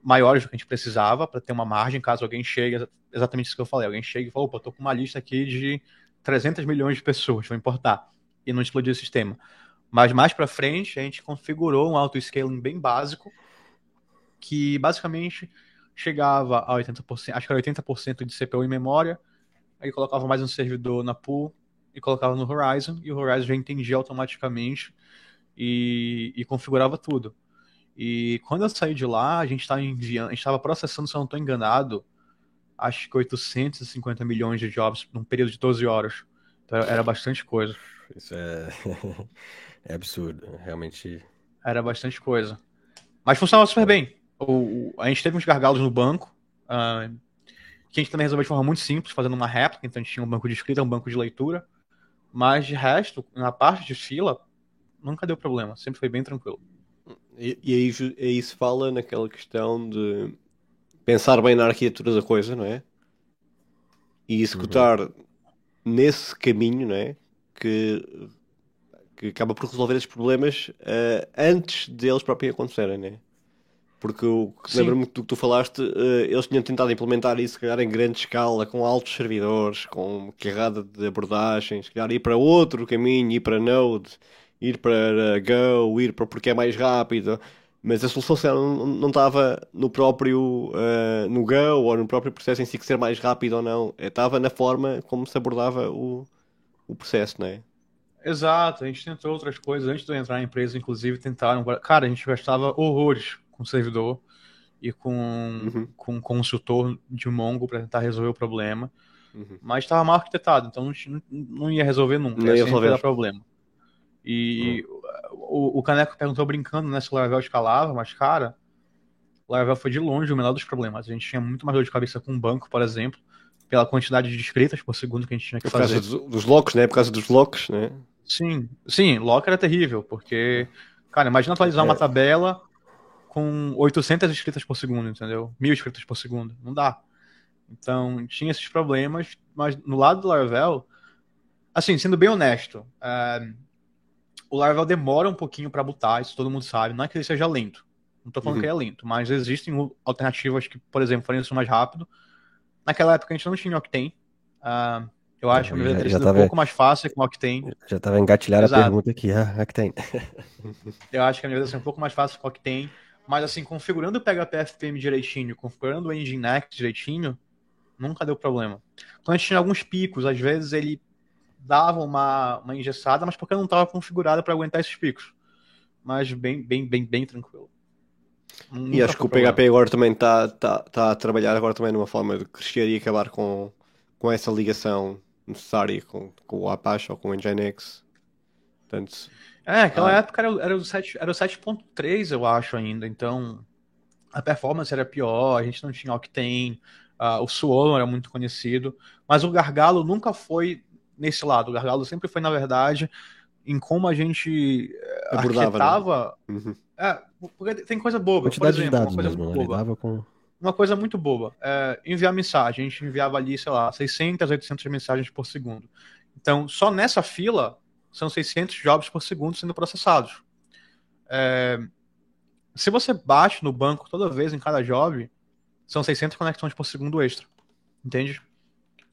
maiores do que a gente precisava para ter uma margem caso alguém chegue, exa- exatamente isso que eu falei, alguém chegue e fale, opa, tô com uma lista aqui de 300 milhões de pessoas, vou importar, e não explodir o sistema. Mas mais para frente, a gente configurou um auto-scaling bem básico, que basicamente chegava a 80%, acho que era 80% de CPU em memória, aí colocava mais um servidor na pool e colocava no Horizon, e o Horizon já entendia automaticamente e, e configurava tudo. E quando eu saí de lá, a gente estava enviando, a gente estava processando, se eu não estou enganado, acho que 850 milhões de jobs num período de 12 horas. Então era- bastante coisa. Isso é... (laughs) é absurdo, realmente. Era bastante coisa. Mas funcionava super bem. O, a gente teve uns gargalos no banco, ah, que a gente também resolveu de forma muito simples, fazendo uma réplica. Então a gente tinha um banco de escrita, um banco de leitura. Mas de resto, na parte de fila, nunca deu problema. Sempre foi bem tranquilo. E, e aí, aí se fala naquela questão de pensar bem na arquitetura da coisa, não é? E executar nesse caminho, não é? Que, que acaba por resolver esses problemas eh, antes deles próprios acontecerem, não é? Porque lembro-me do que tu falaste, eh, eles tinham tentado implementar isso, se calhar em grande escala, com altos servidores, com carrada de abordagens, se calhar ir para outro caminho, ir para Node, ir para Go, ir para porque é mais rápido. Mas a solução se calhar, não não estava no próprio eh, no Go ou no próprio processo em si que ser mais rápido ou não. Eh, Estava na forma como se abordava o, o processo, não é? Exato, a gente tentou outras coisas antes de eu entrar na empresa, inclusive tentaram. Cara, a gente gastava horrores com servidor e com, Uhum. com um consultor de Mongo para tentar resolver o problema, Uhum. mas estava mal arquitetado, então não, não ia resolver nunca, Não ia resolver. problema. E o, o Caneco perguntou brincando, né, se o Laravel escalava, mas cara, o Laravel foi de longe o menor dos problemas. A gente tinha muito mais dor de cabeça com o banco, por exemplo, pela quantidade de escritas por segundo que a gente tinha que Por causa fazer. dos, dos locks, né? Por causa dos locks, né? Sim, sim, lock era terrível, porque, cara, imagina atualizar uma É. tabela com 800 escritas por segundo, entendeu? Mil escritas por segundo, não dá. Então, tinha esses problemas, mas no lado do Laravel, assim, sendo bem honesto, é, o Laravel demora um pouquinho para botar, isso todo mundo sabe, não é que ele seja lento, não tô falando Uhum. que ele é lento, mas existem alternativas que, por exemplo, fariam isso mais rápido. Naquela época a gente não tinha Octane, ah, Eu acho que teria sido tava- um pouco mais fácil com o Octane. Já tava engatilhada a pergunta aqui, ah, que tem. Eu acho que a minha vida seria um pouco mais fácil com o Octane. Mas assim, configurando o PHP FPM direitinho, configurando o Nginx direitinho, nunca deu problema. Quando a gente tinha alguns picos, às vezes ele dava uma, uma engessada, mas porque não estava configurado para aguentar esses picos. Mas bem, bem, bem, bem tranquilo. E Nunca acho que o PHP problema. agora também está tá, tá a trabalhar agora também numa forma de crescer e acabar com, com essa ligação necessária com, com o Apache ou com o Nginx. Portanto, É, aquela Ah. época era, o- era o 7 era o 7.3, eu acho, ainda. Então, a performance era pior, a gente não tinha Octane, ah, o Suolo era muito conhecido, mas o Gargalo nunca foi nesse lado. O Gargalo sempre foi, na verdade, em como a gente eh, Abordava, né? uhum. É, porque tem coisa boba. Por Quantidade de exemplo, dados uma coisa mesmo, muito né? Boba com. uma coisa muito boba. É, enviar mensagem. A gente enviava ali, sei lá, 600, 800 mensagens por segundo. Então, só nessa fila, são 600 jobs por segundo sendo processados. É, se você bate no banco toda vez em cada job, são 600 conexões por segundo extra. Entende?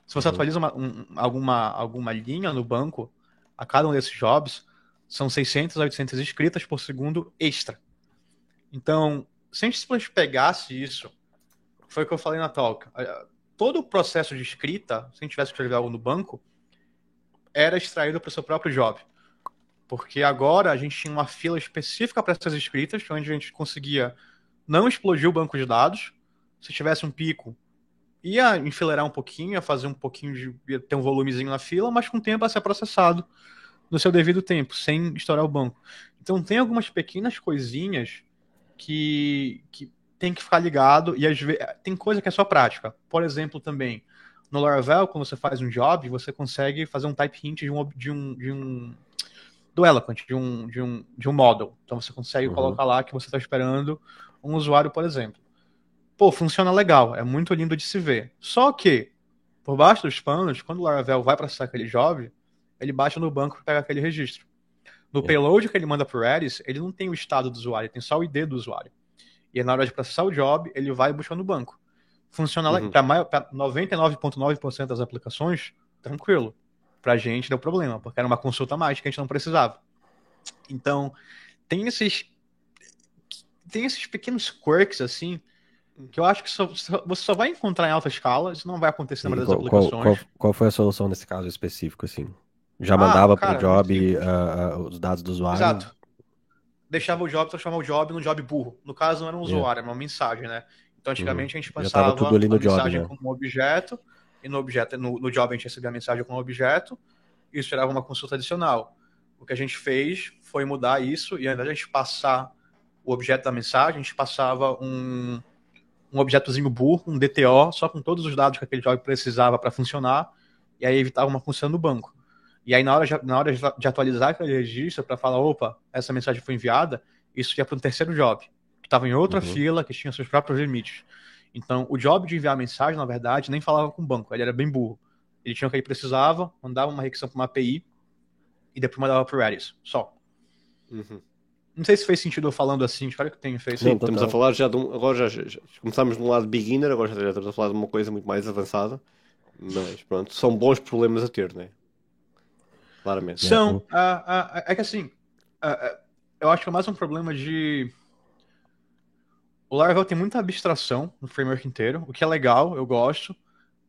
Se você Uhum. atualiza uma- um- alguma, alguma linha no banco, a cada um desses jobs, são 600 a 800 escritas por segundo extra. Então, se a gente pegasse isso, foi o que eu falei na talk. Todo o processo de escrita, se a gente tivesse que escrever algo no banco, era extraído para o seu próprio job. Porque agora a gente tinha uma fila específica para essas escritas, onde a gente conseguia não explodir o banco de dados. Se tivesse um pico, ia enfileirar um pouquinho, ia fazer um pouquinho de. ter um volumezinho na fila, mas com o tempo ia ser processado no seu devido tempo, sem estourar o banco. Então tem algumas pequenas coisinhas que, que tem que ficar ligado e às vezes tem coisa que é só prática. Por exemplo, também no Laravel, quando você faz um job, você consegue fazer um type hint de um de um, de um do Eloquent, de um, de um, de um model. Então você consegue Uhum. colocar lá que você está esperando um usuário, por exemplo. Pô, funciona legal, é muito lindo de se ver. Só que, por baixo dos panos, quando o Laravel vai processar aquele job, ele baixa no banco para pegar aquele registro. No É. payload que ele manda para o Redis, ele não tem o estado do usuário, ele tem só o ID do usuário. E na hora de processar o job, ele vai buscar no banco. Funciona Uhum. para 99,9% das aplicações, tranquilo. Pra gente deu problema, porque era uma consulta a mais que a gente não precisava. Então, tem esses tem esses pequenos quirks assim que eu acho que só- você só vai encontrar em alta escala, isso não vai acontecer na maioria das qual, aplicações. qual, qual foi a solução nesse caso específico, assim? Já Ah, mandava cara, pro job ah, ah, os dados do usuário? Exato. Deixava o job, transformava o job num job burro. No caso, não era um Yeah. usuário, era uma mensagem, né? Então, antigamente, a gente pensava tava tudo ali no a job, mensagem né? como um objeto, e no, objeto, no, no job a gente recebia a mensagem como objeto, e isso gerava uma consulta adicional. O que a gente fez foi mudar isso, e ao invés de a gente passar o objeto da mensagem, a gente passava um, um objetozinho burro, um DTO, só com todos os dados que aquele job precisava para funcionar, e aí evitava uma função no banco. E aí, na hora de, na hora de atualizar aquele registro para falar, opa, essa mensagem foi enviada, isso ia para um terceiro job, que estava em outra Uhum. fila, que tinha seus próprios limites. Então, o job de enviar a mensagem, na verdade, nem falava com o banco, ele era bem burro. Ele tinha o que ele precisava, mandava uma requisição para uma API e depois mandava para o Redis, só. Uhum. Não sei se fez sentido eu falando assim, espero que tenha feito. Sim, estamos total. a falar já de um. Agora já, já- já começámos no lado beginner, agora já, já estamos a falar de uma coisa muito mais avançada. Mas pronto, são bons problemas a ter, né? Claramente. São. ah, ah, é que assim, ah, eu acho que é mais um problema de. O Laravel tem muita abstração no framework inteiro, o que é legal, eu gosto,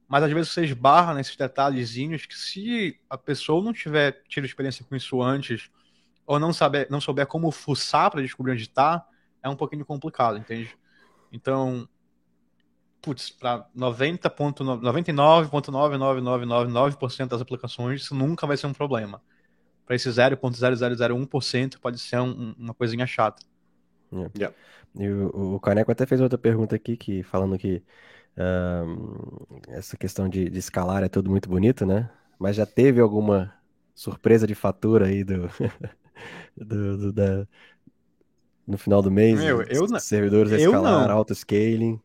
mas às vezes você esbarra nesses detalhezinhos que se a pessoa não tiver tido experiência com isso antes, ou não, saber, não souber como fuçar para descobrir onde está, é um pouquinho complicado, entende? Então, putz, para 99,99999% das aplicações, isso nunca vai ser um problema. Para esse 0,0001% pode ser um- um- uma coisinha chata. E o, o Caneco até fez outra pergunta aqui, que falando que essa questão de, de escalar é tudo muito bonito, né? Mas já teve alguma surpresa de fatura aí do, (laughs) do, do- da, no final do mês? Meu, eu não- servidores eu escalar, não. auto-scaling.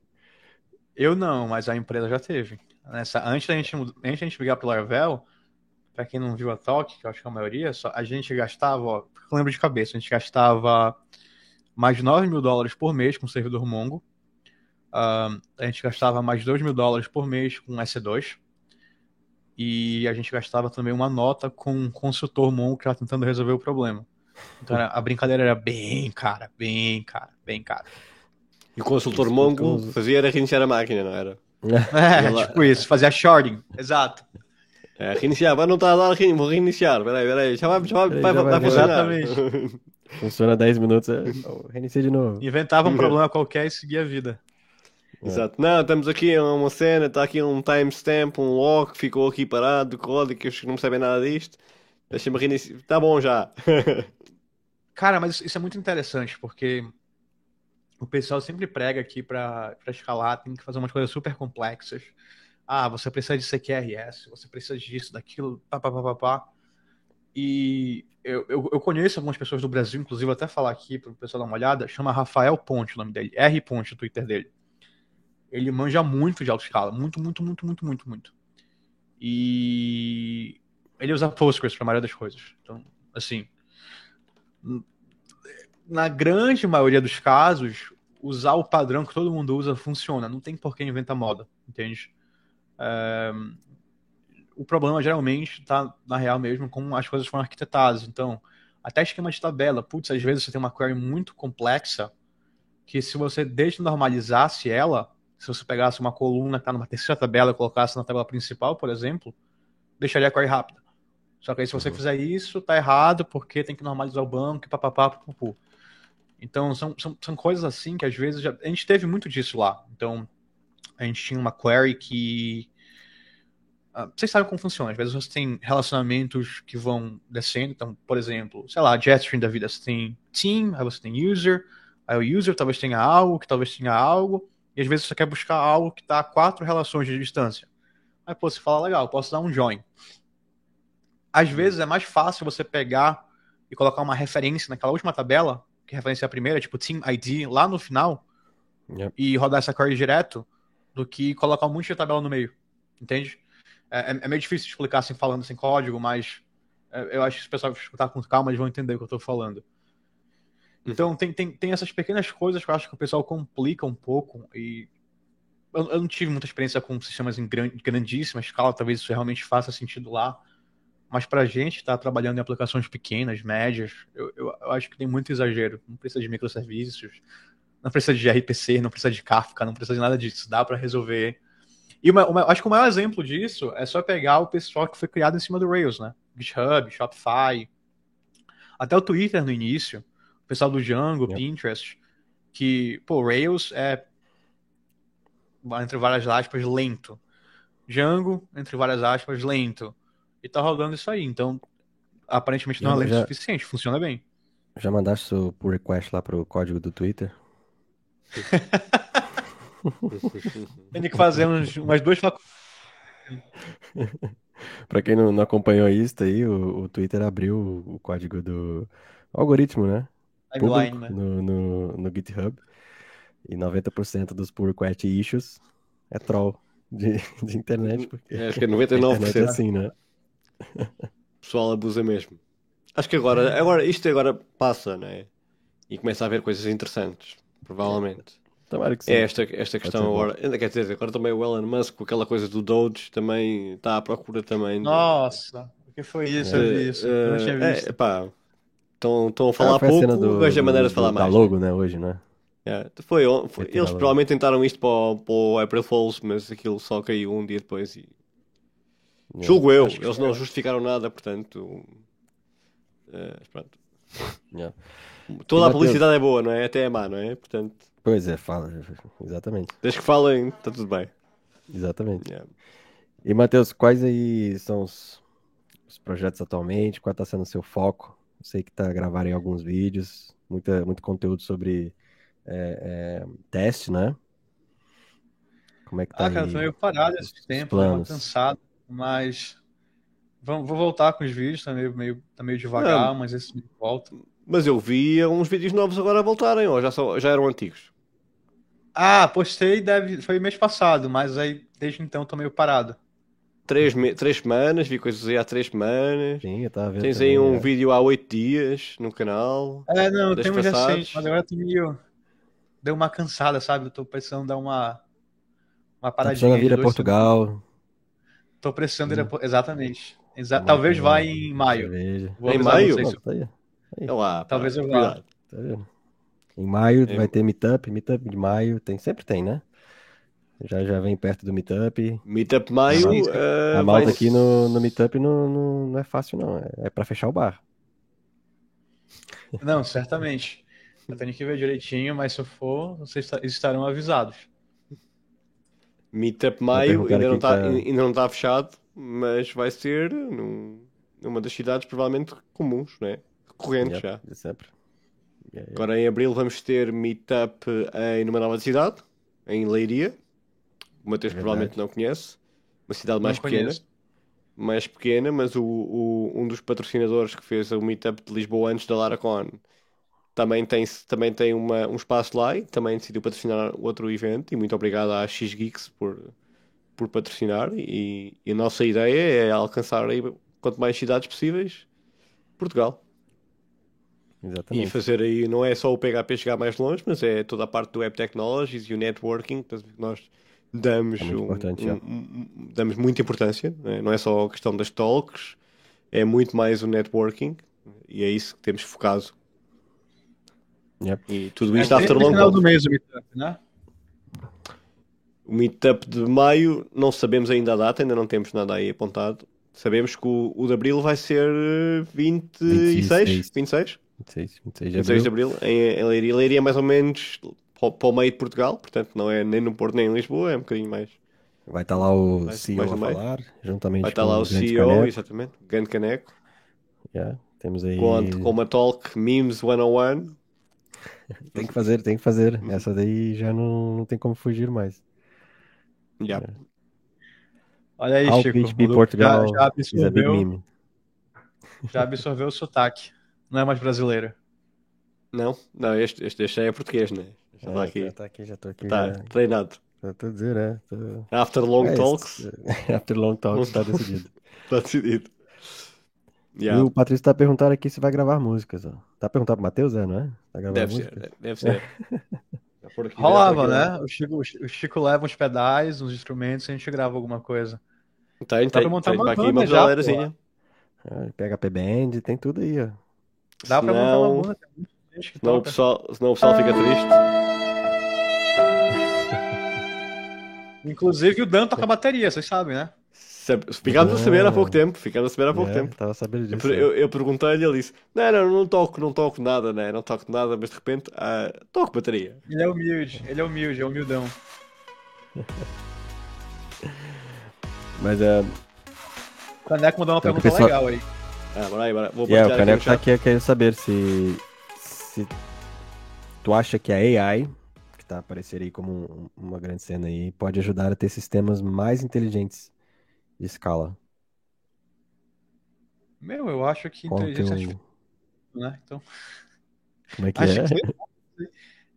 Eu não, mas a empresa já teve. Nessa, antes da gente, antes da gente ligar pro Laravel, para quem não viu a talk, que eu acho que é a maioria, só, a gente gastava, ó, eu lembro de cabeça, a gente gastava mais de 9 mil dólares por mês com o servidor Mongo. Ah, a gente gastava mais de 2 mil dólares por mês com S2. e a gente gastava também uma nota com um consultor Mon que estava tentando resolver o problema. Então a brincadeira era bem cara, bem cara, bem cara. E o consultor Mongo fazia era reiniciar a máquina, não era? (laughs) É, Ela... tipo isso, fazia sharding, exato. É, reiniciar, mas não está a dar, vou reiniciar, peraí, peraí, já vai, já vai, vai, vai, vai funcionar. Exatamente. (laughs) Funciona 10 minutos, é, (laughs) reinicia de novo. Inventava um problema qualquer e seguia a vida. É. Exato. Não, estamos aqui uma cena, está aqui um timestamp, um lock, ficou aqui parado, código, que não percebem nada disto. Deixa-me reiniciar. Está bom já. (laughs) Cara, mas isso é muito interessante, porque o pessoal sempre prega aqui para escalar, tem que fazer umas coisas super complexas. Ah, você precisa de CQRS, você precisa disso, daquilo, pá, pá, pá, pá, pá. E eu, eu, eu, conheço algumas pessoas do Brasil, inclusive até falar aqui para o pessoal dar uma olhada, chama Rafael Ponte o nome dele, R Ponte o Twitter dele. Ele manja muito de autoescala, muito, muito, muito, muito, muito, muito. E ele usa Postgres para a maioria das coisas. Então, assim, na grande maioria dos casos, usar o padrão que todo mundo usa funciona. Não tem por que inventar moda, entende? É... O problema geralmente está na real mesmo como as coisas foram arquitetadas. Então, até esquema de tabela, putz, às vezes você tem uma query muito complexa que se você desnormalizasse ela, se você pegasse uma coluna que está numa terceira tabela e colocasse na tabela principal, por exemplo, deixaria a query rápida. Só que aí se você uhum. fizer isso, tá errado, porque tem que normalizar o banco papapá, pupu. Então, são, são, são coisas assim que às vezes já, a gente teve muito disso lá. Então, a gente tinha uma query que. Uh, vocês sabem como funciona. Às vezes você tem relacionamentos que vão descendo. Então, por exemplo, sei lá, JetStream da vida. Você tem team, aí você tem user. Aí o user talvez tenha algo, que talvez tenha algo. E às vezes você quer buscar algo que está a quatro relações de distância. Aí, pô, você fala, legal, posso dar um join às vezes é mais fácil você pegar e colocar uma referência naquela última tabela, que referência é a primeira, tipo Team ID, lá no final, yep. e rodar essa query direto, do que colocar um monte de tabela no meio. Entende? É, é, é meio difícil explicar assim, falando sem código, mas é, eu acho que se o pessoal escutar com calma, eles vão entender o que eu estou falando. Então, uhum. tem, tem, tem essas pequenas coisas que eu acho que o pessoal complica um pouco, e eu, eu não tive muita experiência com sistemas em grandíssima escala, talvez isso realmente faça sentido lá, mas para a gente estar tá trabalhando em aplicações pequenas, médias, eu, eu, eu, acho que tem muito exagero. Não precisa de microserviços, não precisa de RPC, não precisa de Kafka, não precisa de nada disso. Dá para resolver. E uma, uma, acho que o maior exemplo disso é só pegar o pessoal que foi criado em cima do Rails, né? GitHub, Shopify, até o Twitter no início, o pessoal do Django, yeah. Pinterest, que, pô, Rails é, entre várias aspas, lento. Django, entre várias aspas, lento e tá rodando isso aí. Então, aparentemente não é lento já... suficiente, funciona bem. Já mandaste o pull request lá pro código do Twitter? (laughs) (laughs) Tem que fazer uns, umas duas (laughs) Para quem não, não, acompanhou isso aí, o, o Twitter abriu o, o código do algoritmo, né? Timeline, né? No, no, no, GitHub. E 90% dos pull request issues é troll de, (laughs) de internet. Porque é, acho que é 99%. é assim, né? O pessoal abusa mesmo. Acho que agora, agora isto agora passa, né? E começa a haver coisas interessantes, provavelmente. Tomara que sim. É esta, esta questão agora. Ainda quer dizer, agora também o Elon Musk com aquela coisa do Doge também está à procura também. De... Nossa, o que foi isso? Eu vi isso. Uh, eu não tinha visto. É, pá, estão, a falar ah, pouco, do, mas a maneira de falar mais. Logo, né, hoje, né? Yeah. Foi, foi eles provavelmente tentaram isto para o, para o April Fools, mas aquilo só caiu um dia depois e Yeah. Julgo eu, eles não justificaram nada, portanto. Uh, pronto. (laughs) Yeah. Toda a publicidade é boa, não é? Até é má, não é? Portanto. Pois é, fala, exatamente. Desde que falem, está tudo bem. Exatamente. Yeah. E Matheus, quais aí são os, os projetos atualmente? Qual está sendo o seu foco? Sei que está gravando em alguns vídeos, muita, muito conteúdo sobre é, é, teste, né? Como é que tá? Ah, cara, tô meio parado esse tempo, tô cansado. Mas vou voltar com os vídeos, tá meio, meio, tá meio devagar, não, mas esse volta. Mas eu vi uns vídeos novos agora voltarem, ou já, são, já eram antigos? Ah, postei, deve, foi mês passado, mas aí desde então tô meio parado. Três, me... três semanas, vi coisas aí há três semanas. Sim, eu tava vendo. Tens aí um é. vídeo há oito dias no canal. É, não, tem um recente, mas agora tô meio. Deu uma cansada, sabe? Eu tô pensando em dar uma. Uma paradinha. Tá vir a Portugal. Tô precisando ir Hum. a- Exatamente. Exa- Talvez vá em maio. Em maio? Não, tá aí, É lá, Talvez pá, eu vá. cuidado. tá vendo? Em maio É. vai ter meetup, meetup de maio, tem, sempre tem, né? Já, já vem perto do meetup. Meetup maio. Sim, eh, A malta vai- aqui no, no meetup não, não, não é fácil, não. É, é pra fechar o bar. Não, certamente. Eu tenho que ver direitinho, mas se eu for, vocês esta- estarão avisados. Meetup maio perguntar ainda não está pra- ainda não tá fechado, mas vai ser num- numa das cidades provavelmente comuns, né? Recorrentes Yep, já. de sempre. Yeah, yeah. Agora em abril vamos ter meetup em numa nova cidade, em Leiria. O Mateus Verdade. provavelmente não conhece. Uma cidade mais Não pequena. conheço. mais pequena, mas o, o- um dos patrocinadores que fez o meetup de Lisboa antes da LaraCon também tem, também tem uma, um espaço lá e também decidiu patrocinar outro evento. E muito obrigado à X-Geeks por, por patrocinar. E, e a nossa ideia é alcançar aí, quanto mais cidades possíveis, Portugal. E Exatamente. fazer aí, não é só o PHP chegar mais longe, mas é toda a parte do Web Technologies e o networking que nós damos, É muito um- um- um- damos muita importância. né? Não é só a questão das talks, é muito mais o networking e é isso que temos focado. Yep. E tudo É isto after sempre no long final do mês o meetup, né? O meetup de maio, não sabemos ainda a data, ainda não temos nada aí apontado. Sabemos que o, o de abril vai ser eh, 26, 26. 26? 26, 26 de 26 de abril. Abril, em, em Leiria. Leiria é mais ou menos para, o- para o meio de Portugal, portanto não é nem no Porto nem em Lisboa, é um bocadinho mais. Vai estar lá o Mais- CEO mais a meio. falar, juntamente Vai estar com lá o CEO, Caneco. exatamente, o grande caneco, Yeah, Temos aí. com, com uma talk Memes 101. Tem que fazer, tem que fazer. Essa daí já não, não tem como fugir mais. Yeah. Olha aí, Chico. Portugal já, já absorveu, já absorveu o sotaque. Não é mais brasileiro. Não, não, este, este, este é português, né? Já está É, aqui, já tá aqui, já tô aqui. está já, treinado. já tô dizendo, é. Tô... After long é, talks, esse- (laughs) After long talks, tá decidido. está (laughs) decidido. E Yeah. o Patrício tá perguntando aqui se vai gravar músicas, ó. Tá perguntando pro Matheus, é, não é? Tá gravando Deve música? ser, deve ser. (laughs) Aqui Rolava, aqui, né? O Chico, o Chico leva uns pedais, uns instrumentos e a gente grava alguma coisa. Tem, pra tem, montar tem uma aqui banda uma já, galerazinha. Ah, PHP Band, tem tudo aí, ó. Dá pra montar uma Senão- banda. Que Senão o pessoal, senão o pessoal fica triste. (laughs) Inclusive o Dan toca bateria, vocês sabem, né? Ficámos a saber há pouco Ah. tempo, ficámos a saber há pouco É, tempo. Tava sabendo Eu, disso. per- eu, eu perguntei-lhe, ele disse: Não, não, não toco, não toco nada, né? Não toco nada, mas de repente, ah, toco bateria. Ele é humilde, ele é humilde, é humildão. (laughs) Mas é. O Caneco mandou uma Então, pergunta pessoal- legal aí. Ah, bora aí, bora. Vou Yeah, o aqui Caneco tá chat. aqui querendo saber se, se tu acha que a AI, que tá aparecendo aí como um- uma grande cena aí, pode ajudar a ter sistemas mais inteligentes de escala. Meu, eu acho que Qual inteligência artificial, né? Então, Como é que (laughs) acho é? que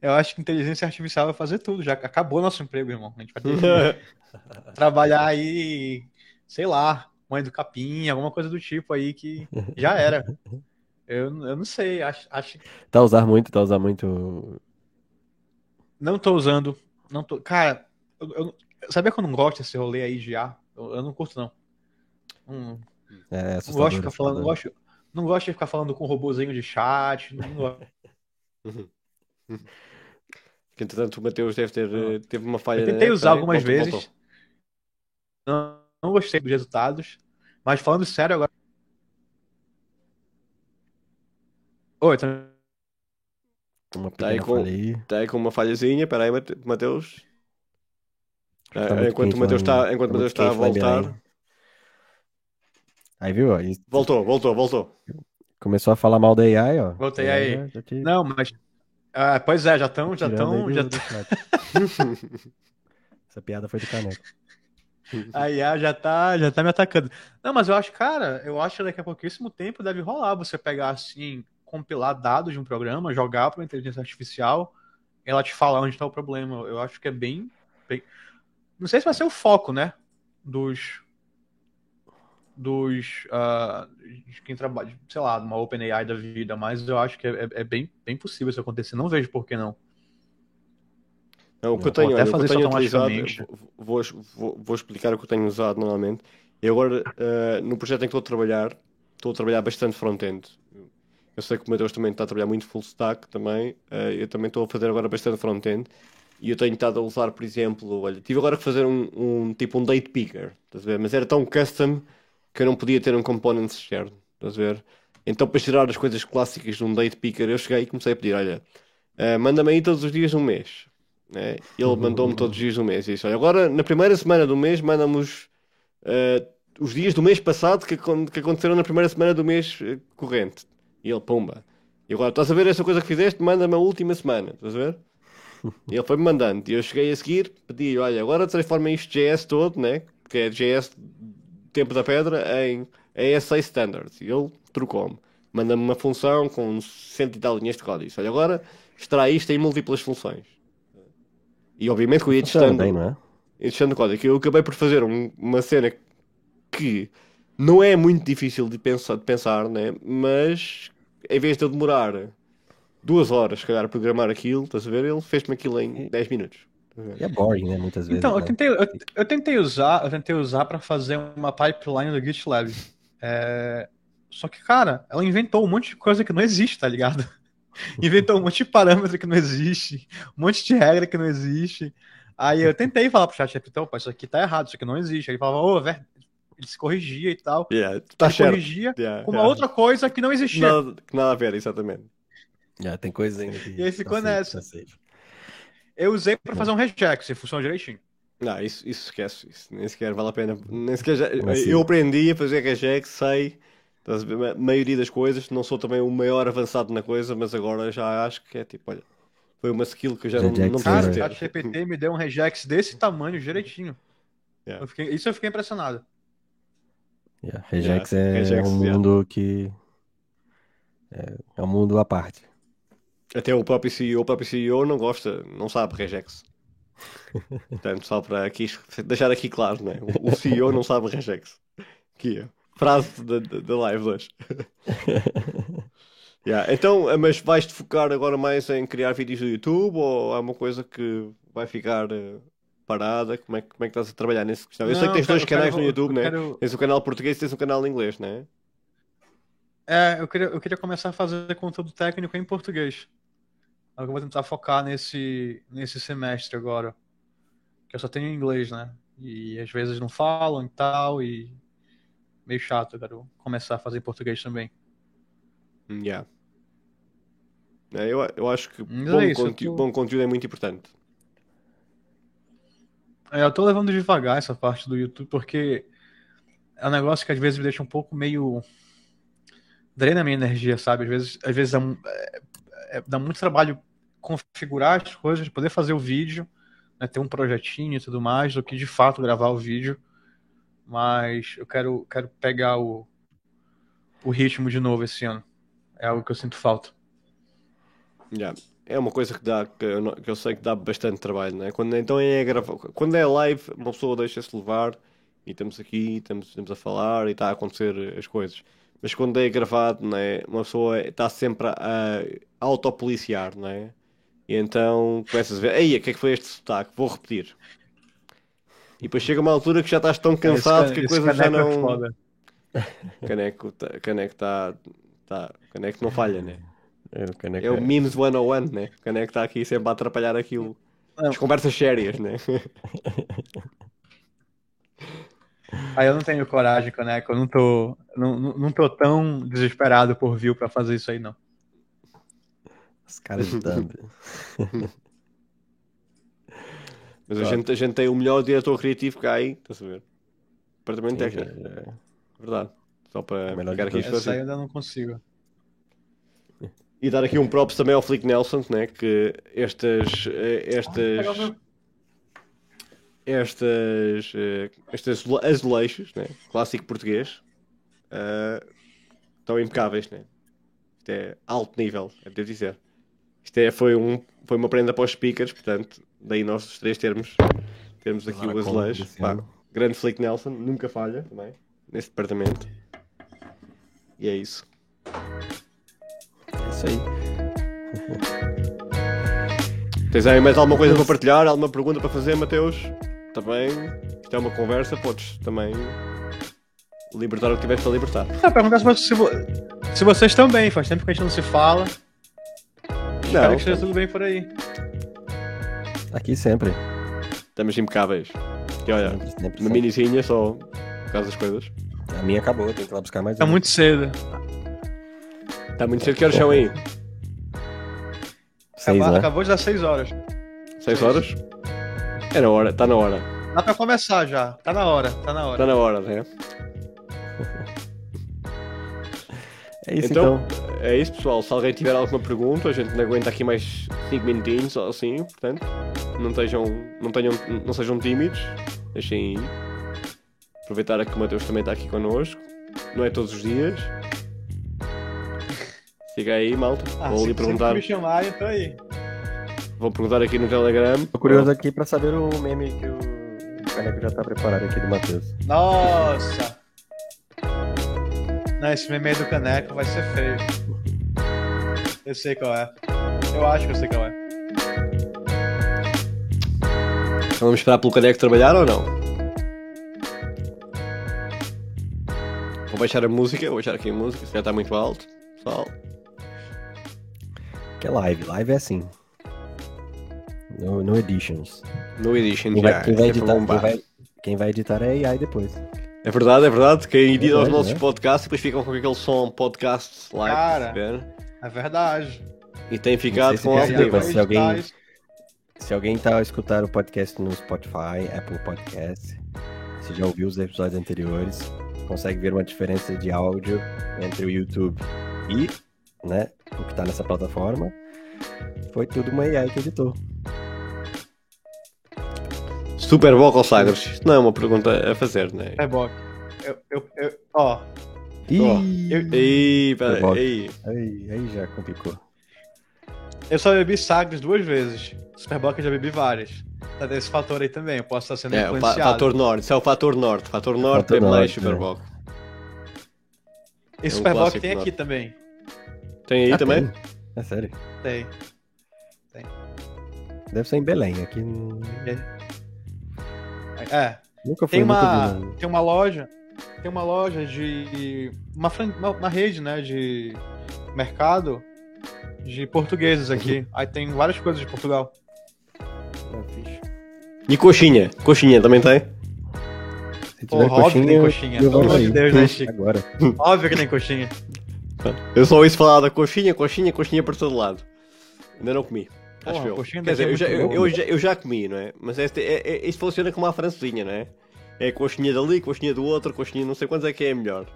eu acho que inteligência artificial vai fazer tudo. Já acabou nosso emprego, irmão. A gente vai ter que (laughs) trabalhar aí, sei lá, mãe do capim, alguma coisa do tipo aí que (laughs) já era. Eu, eu não sei, acho, acho Tá a usar muito, tá a usar muito. não tô usando, não tô, cara, eu, eu- sabia que eu não gosto desse rolê aí de IA? Eu, eu não curto não. Hum, É não gosto de ficar falando, não gosto, não gosto de ficar falando com um robozinho de chat, não gosto. Que, entretanto, o Mateus deve ter eh, teve uma falha. Eu tentei usar algumas vezes. voltou. Não, não gostei dos resultados, mas falando sério agora. Oi, tá... Uma Tá aí com- aí. Tá aí com uma falhazinha. Peraí, Mateus. Tá muito enquanto o em- está, enquanto tá Mateus está a voltar. Aí viu? e Voltou, voltou, voltou. começou a falar mal da AI, ó. Voltei aí. já- já te Não, mas. Ah, pois é, já estão, já aí estão, já. (laughs) Essa piada foi do Caneco. A IA já tá, já tá me atacando. Não, mas eu acho, cara, eu acho que daqui a pouquíssimo tempo deve rolar você pegar assim, compilar dados de um programa, jogar para uma inteligência artificial, ela te falar onde está o problema. Eu acho que é bem, bem- Não sei se vai ser o foco, né? Dos. Dos. ah, de quem trabalha, sei lá, numa OpenAI da vida, mas eu acho que é, é- é bem, bem possível isso acontecer. Não vejo por que não. Não, o que eu tenho, olha, eu tenho utilizado, vou, vou, vou explicar o que eu tenho usado normalmente. E agora, uh, no projeto em que estou a trabalhar, estou a trabalhar bastante front-end. Eu sei que o Mateus também está a trabalhar muito full stack também. Uh, eu também estou a fazer agora bastante front-end. E eu tenho estado a usar, por exemplo, olha, tive agora que fazer um, um tipo um date picker, estás a ver? Mas era tão custom que eu não podia ter um component externo, estás a ver? Então, para tirar as coisas clássicas de um date picker, eu cheguei e comecei a pedir: olha, uh, manda-me aí todos os dias um mês. Né? Ele mandou-me todos os dias do mês. E disse: olha, agora na primeira semana do mês, manda-nos uh, os dias do mês passado que, que, aconteceram na primeira semana do mês uh, corrente. E ele, pumba. E agora, estás a ver essa coisa que fizeste? Manda-me a última semana, estás a ver? E ele foi-me mandando. E eu cheguei a seguir, pedi, olha, agora transforma isto JS todo, né? Que é JS tempo da pedra, em ASA Standards. E ele trocou-me. Manda-me uma função com cento e tal linhas de código. Olha, agora extrai isto em múltiplas funções. E obviamente que eu ia testando, bem, não é? ia testando o código. Eu acabei por fazer um, uma cena que não é muito difícil de pensar, de pensar né? mas em vez de eu demorar duas horas, se calhar, a programar aquilo, estás a ver? Ele fez-me aquilo em 10 minutos. É boring, né? Muitas vezes. Então, né? eu, tentei, eu, eu, tentei usar, eu tentei usar para fazer uma pipeline do GitLab. É... Só que, cara, ela inventou um monte de coisa que não existe, tá ligado? (laughs) Inventou um monte de parâmetro que não existe, um monte de regra que não existe. Aí eu tentei falar pro chat, então, isso aqui tá errado, isso aqui não existe. Aí ele falava, ô, oh, velho, ele se corrigia e tal. Yeah, tá ele certo. corrigia yeah, com uma yeah. outra coisa que não existia. Nada, nada a ver, exatamente. Yeah, tem coisa ainda E aí ficou nessa. Eu usei para fazer um regex, e funciona direitinho. Não, isso, isso esquece, isso nem sequer vale a pena. Nem sequer já, assim? Eu aprendi a fazer regex, sei a maioria das coisas, não sou também o maior avançado na coisa, mas agora já acho que é tipo, olha, foi uma skill que eu já não, não preciso ter. O GPT me deu um regex desse tamanho direitinho. Yeah. Eu fiquei, isso eu fiquei impressionado. Yeah. Regex yeah. é Regex, um mundo yeah. que é, é um mundo à parte. Até o próprio CEO, o próprio CEO não gosta, não sabe regex. (laughs) Portanto, só para aqui, deixar aqui claro, né? o CEO não sabe regex. Que é. Frase da live hoje. (laughs) yeah. Então, mas vais-te focar agora mais em criar vídeos do YouTube ou há uma coisa que vai ficar uh, parada? Como é, como é que estás a trabalhar nesse questão? Eu não, sei que tens dois canais quero, no YouTube, né? Quero... Tens um canal português e tens um canal inglês, né? É, eu queria, eu queria começar a fazer conteúdo técnico em português. É eu vou tentar focar nesse, nesse semestre agora. Que eu só tenho inglês, né? E às vezes não falam e tal, e meio chato, eu quero começar a fazer em português também. Yeah. É, eu, eu acho que bom, é isso, conteúdo, tô... bom conteúdo é muito importante. É, eu tô levando devagar essa parte do YouTube porque é um negócio que às vezes me deixa um pouco meio. drena a minha energia, sabe? Às vezes, às vezes é, é, dá muito trabalho configurar as coisas, poder fazer o vídeo, né, ter um projetinho e tudo mais, do que de fato gravar o vídeo mas eu quero, quero pegar o, o ritmo de novo esse ano. É algo que eu sinto falta. Yeah. É uma coisa que dá que eu, que eu sei que dá bastante trabalho, né? Quando então é gravar, quando é live, uma pessoa deixa-se levar e estamos aqui, estamos, estamos a falar e está a acontecer as coisas. Mas quando é gravado, né, uma pessoa está sempre a, a autopoliciar, né? E então começas a ver, ei, o que é que foi este sotaque? Vou repetir. E depois chega uma altura que já estás tão cansado esse, que a coisa já é não. É (laughs) caneco, tá, caneco está. Tá, caneco não falha, né? É, o, caneco é o é... Memes 101, né? O caneco está aqui sempre a atrapalhar aquilo. As conversas sérias, né? (laughs) Aí ah, eu não tenho coragem, caneco. Eu não tô, não, não tô tão desesperado por view pra fazer isso aí, não. Os caras de. (laughs) Mas claro. a, gente, a gente tem o melhor diretor criativo que há aí, estás a ver? Departamento técnico. É, é verdade. Só para ficar aqui aí ainda não consigo. E dar aqui um props também ao Flick Nelson, né? que estas, eh, estas, estas, eh, estas azulejos, né? clássico português, uh, estão impecáveis, né? Isto é alto nível, é de dizer. Isto é, foi, um, foi uma prenda para os speakers, portanto, daí nós os três termos, termos aqui o azulejo. grande Flick Nelson, nunca falha também, nesse departamento. E é isso. É isso aí. (laughs) Tens aí mais alguma coisa para partilhar? Alguma pergunta para fazer, Mateus? Também, isto é uma conversa, podes também libertar o que tivesse a libertar. Ah, perguntar se, vo- se, vo- se vocês estão bem. Faz tempo que a gente não se fala. Espero Não, que esteja tudo bem por aí. Aqui sempre. estamos impecáveis. E olha, Sempre, sempre, uma sempre. minizinha só por causa das coisas. A minha acabou, tem que ir lá buscar mais Tá uma. muito cedo. Está muito cedo que horas são aí? Seis, Acaba- né? Acabou de dar 6 horas. 6 horas? É na hora, está na hora. Dá pra começar já. Tá na hora, tá na hora. Está na hora, né? (laughs) É isso Então, então. é isso, pessoal. Se alguém tiver alguma pergunta, a gente não aguenta aqui mais 5 minutinhos ou assim, portanto, não, estejam, não, tenham, não sejam tímidos, deixem. Aproveitar que o Mateus também está aqui connosco. Não é todos os dias. Siga aí, malta. Ah, vou se, lhe perguntar, me chamarem, eu tô aí. vou perguntar aqui no Telegram. Tô curioso aqui pra saber o meme que o Caneco já tá preparado aqui do Matheus. Nossa! Não, esse meme aí do caneco vai ser feio. Eu sei qual é. Eu acho que eu sei qual é. Vamos esperar pelo Caneco trabalhar ou não? Vou baixar a música, vou baixar aqui a música, se já está muito alto. Pessoal, Que é live. Live é assim. No, no editions. no Edition Quem já. vai, quem vai é editar, quem vai, quem vai editar é AI depois. É verdade, é verdade. Quem edita os verdade, nossos né? podcasts depois ficam com aquele som podcast live. Cara. É verdade. E tem ficado se com mas se alguém- isso. Se alguém tá a escutar o podcast no Spotify, Apple Podcast, se já ouviu os episódios anteriores, consegue ver uma diferença de áudio entre o YouTube e né, o que tá nessa plataforma. Foi tudo uma AI que editou. Super Vocal Sagres. Isto não é uma pergunta a fazer, né? É bom. Eu, eu, eu, ó, Ih, Ó, eu- pera, ei. aí, aí já complicou. Eu só bebi Sagres duas vezes. Superbock eu já bebi várias. Tá desse fator aí também, eu posso estar sendo É, influenciado. fator norte. Isso é o fator norte. Fator norte Fator é mais norte, Super é. Vocal. E é um Superbock tem aqui norte. também. Tem aí Ah, também? tem? É sério. Tem. Deve ser em Belém. Aqui não- É, nunca fui, tem nunca uma, vi. tem uma loja, tem uma loja de uma, fran- uma, uma rede, né, de mercado de portugueses aqui. Aí tem várias coisas de Portugal. Fixe. E coxinha? Coxinha também tem? Se Porra, tiver óbvio que tem coxinha. eu Pelo amor de aí. Deus, né, Chico? Agora. Óbvio que tem coxinha. Eu só ouço falar da coxinha, coxinha, coxinha por todo lado. Ainda não comi. Porra, acho eu. coxinha Quer deve dizer, eu ser já, eu, já, eu já comi, não é? Mas este, é, é, isto funciona como a francesinha, não é? É coxinha dali, coxinha do outro, coxinha não sei quantos é que é melhor.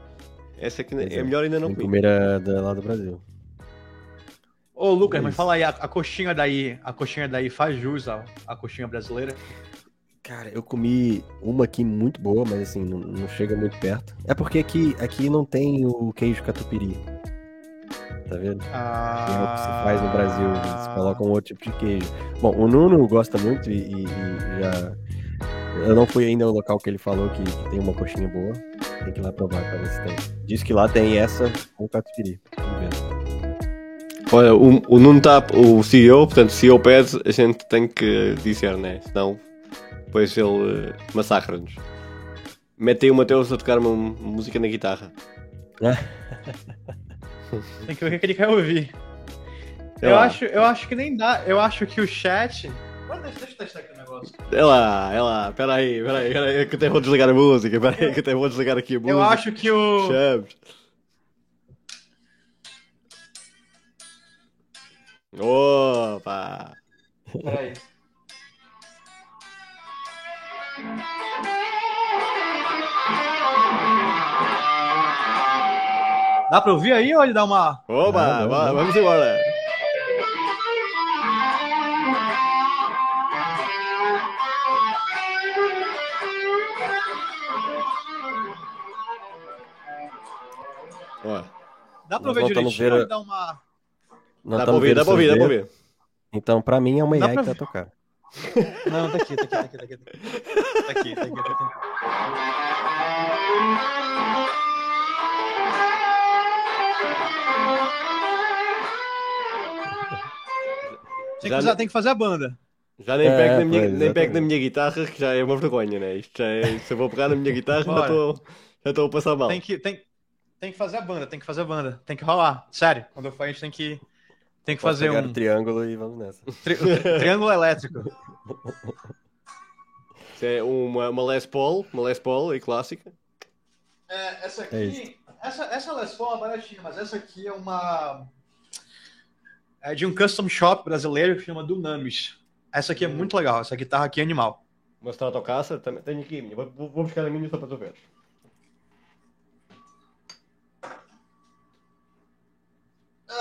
Essa que é é. melhor ainda não comi. comer a da, lá do Brasil. Ô, Lucas, É mas isso. fala aí, a, a coxinha daí, a coxinha daí faz jus à, à coxinha brasileira? Cara, eu comi uma aqui muito boa, mas assim, não, não chega muito perto. É porque aqui, aqui não tem o queijo catupiry. Tá vendo? Ah... Que é o que se faz no Brasil. Eles colocam outro tipo de queijo. Bom, o Nuno gosta muito e, e- e já. Eu não fui ainda no local que ele falou que, que tem uma coxinha boa. Tem que ir lá provar pra ver se tem. Diz que lá tem essa com catupiry. Vamos ver. Olha, o, o Nuno está, o CEO, portanto, CEO pede, a gente tem que dizer, né? Senão, depois ele eh, massacra-nos. Mete aí o Mateus a tocar uma, música na guitarra. Tem (laughs) que ver o que ele quer ouvir. Sei Eu lá. acho, eu acho que nem dá. Eu acho que o chat. Deixa, deixa eu testar aqui o negócio. É lá, é lá, peraí, peraí, peraí, que até vou desligar a música, peraí, que até vou desligar aqui a música. Eu acho que o. Chaves. Opa! Peraí. Dá pra ouvir aí ou ele dá uma. Opa! Não, não, não. Vamos embora! Ó, Dá pra voltamos direitinho ver ou a- ele dá uma. Não dá pra ouvir, dá pra ouvir, dá pra ouvir. Então, pra mim, é uma pra que tá tocando. Não, tá aqui, tá aqui, tá aqui, tá aqui. Tá aqui, tá aqui, tá aqui. Tem que, Já usar- ne- tem que fazer a banda. Já nem É, pego, na minha, nem pego na minha guitarra, que já é uma vergonha, né? Isto já é, se eu vou pegar na minha guitarra, Bora. estou Já estou a passar mal. Tem que, tem, tem que fazer a banda, tem que fazer a banda. Tem que rolar. Sério, quando eu for, a gente tem que, tem que Posso fazer pegar um o triângulo e vamos nessa. tri- (laughs) tri- triângulo elétrico. Isso é uma, uma Les Paul, uma Les Paul aí clássica. É, essa É isso. essa, essa Les Paul é baratinha, mas essa aqui é uma. É de um custom shop brasileiro que chama Dunamis. Essa aqui é muito legal, essa guitarra aqui é animal. Uma Stratocaster, também tenho aqui. Vou, vou buscar a minha só para tu ver.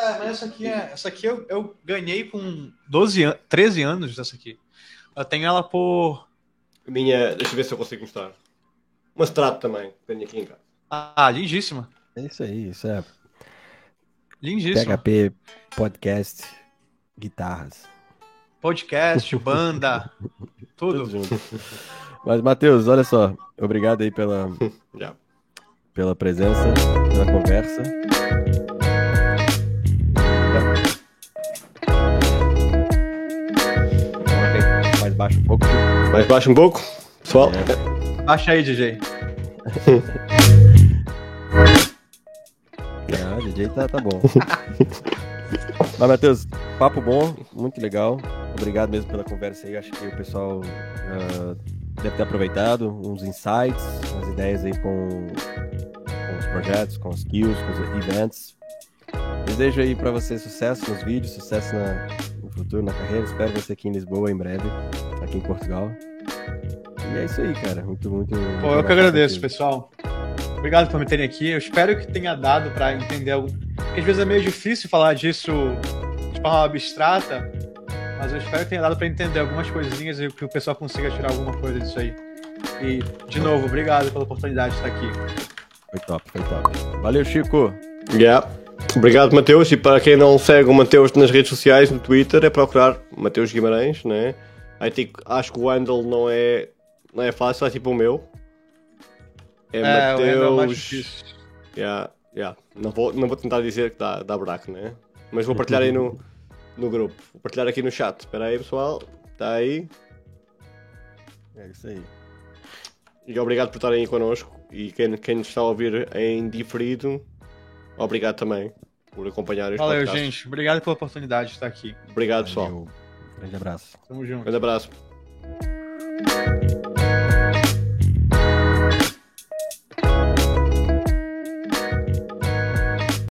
É, mas essa aqui é. Essa aqui eu, eu ganhei com 12 an 13 anos dessa aqui. Eu tenho ela por. Minha, deixa eu ver se eu consigo mostrar. Uma Strato também, tenho aqui em casa. Ah, lindíssima. É isso aí, isso é Lindíssima. PHP Podcast Guitarras. Podcast, (laughs) banda, Tudo tudo. junto. Mas, Matheus, olha só. Obrigado aí pela, (laughs) pela presença, pela conversa. Baixo um pouco. Mais baixo um pouco, pessoal. Baixa aí, DJ. (laughs) Ah, DJ tá, tá bom. (laughs) Mas, Matheus, papo bom, muito legal. Obrigado mesmo pela conversa aí. Acho que o pessoal ah, deve ter aproveitado uns insights, umas ideias aí com, com os projetos, com os skills, com os events. Desejo aí pra você sucesso nos vídeos, sucesso na- no futuro, na carreira. Espero você aqui em Lisboa em breve, aqui em Portugal. E é isso aí, cara. Muito, muito. muito Pô, eu que agradeço, pessoal. Obrigado por me terem aqui. Eu espero que tenha dado para entender algo. Porque às vezes é meio difícil falar disso de forma abstrata, mas eu espero que tenha dado para entender algumas coisinhas e que o pessoal consiga tirar alguma coisa disso aí. E, de novo, obrigado pela oportunidade de estar aqui. Foi top, foi top. Valeu, Chico. Yeah. Obrigado, Mateus. E para quem não segue o Mateus nas redes sociais, no Twitter, é procurar Mateus Guimarães, né? Aí, tipo, acho que o handle não é, não é fácil, é tipo o meu. É, É, handle é Mateus. Yeah, yeah. Não, vou, não vou tentar dizer que dá, dá buraco, né? Mas vou partilhar aí no, no grupo. Vou partilhar aqui no chat. Espera aí, pessoal. Está aí. É isso aí. E obrigado por estarem aí connosco. E quem, quem nos está a ouvir em diferido, obrigado também por acompanhar este Valeu, podcast. gente. Obrigado pela oportunidade de estar aqui. Obrigado, pessoal. Grande abraço. Tamo junto. Grande abraço.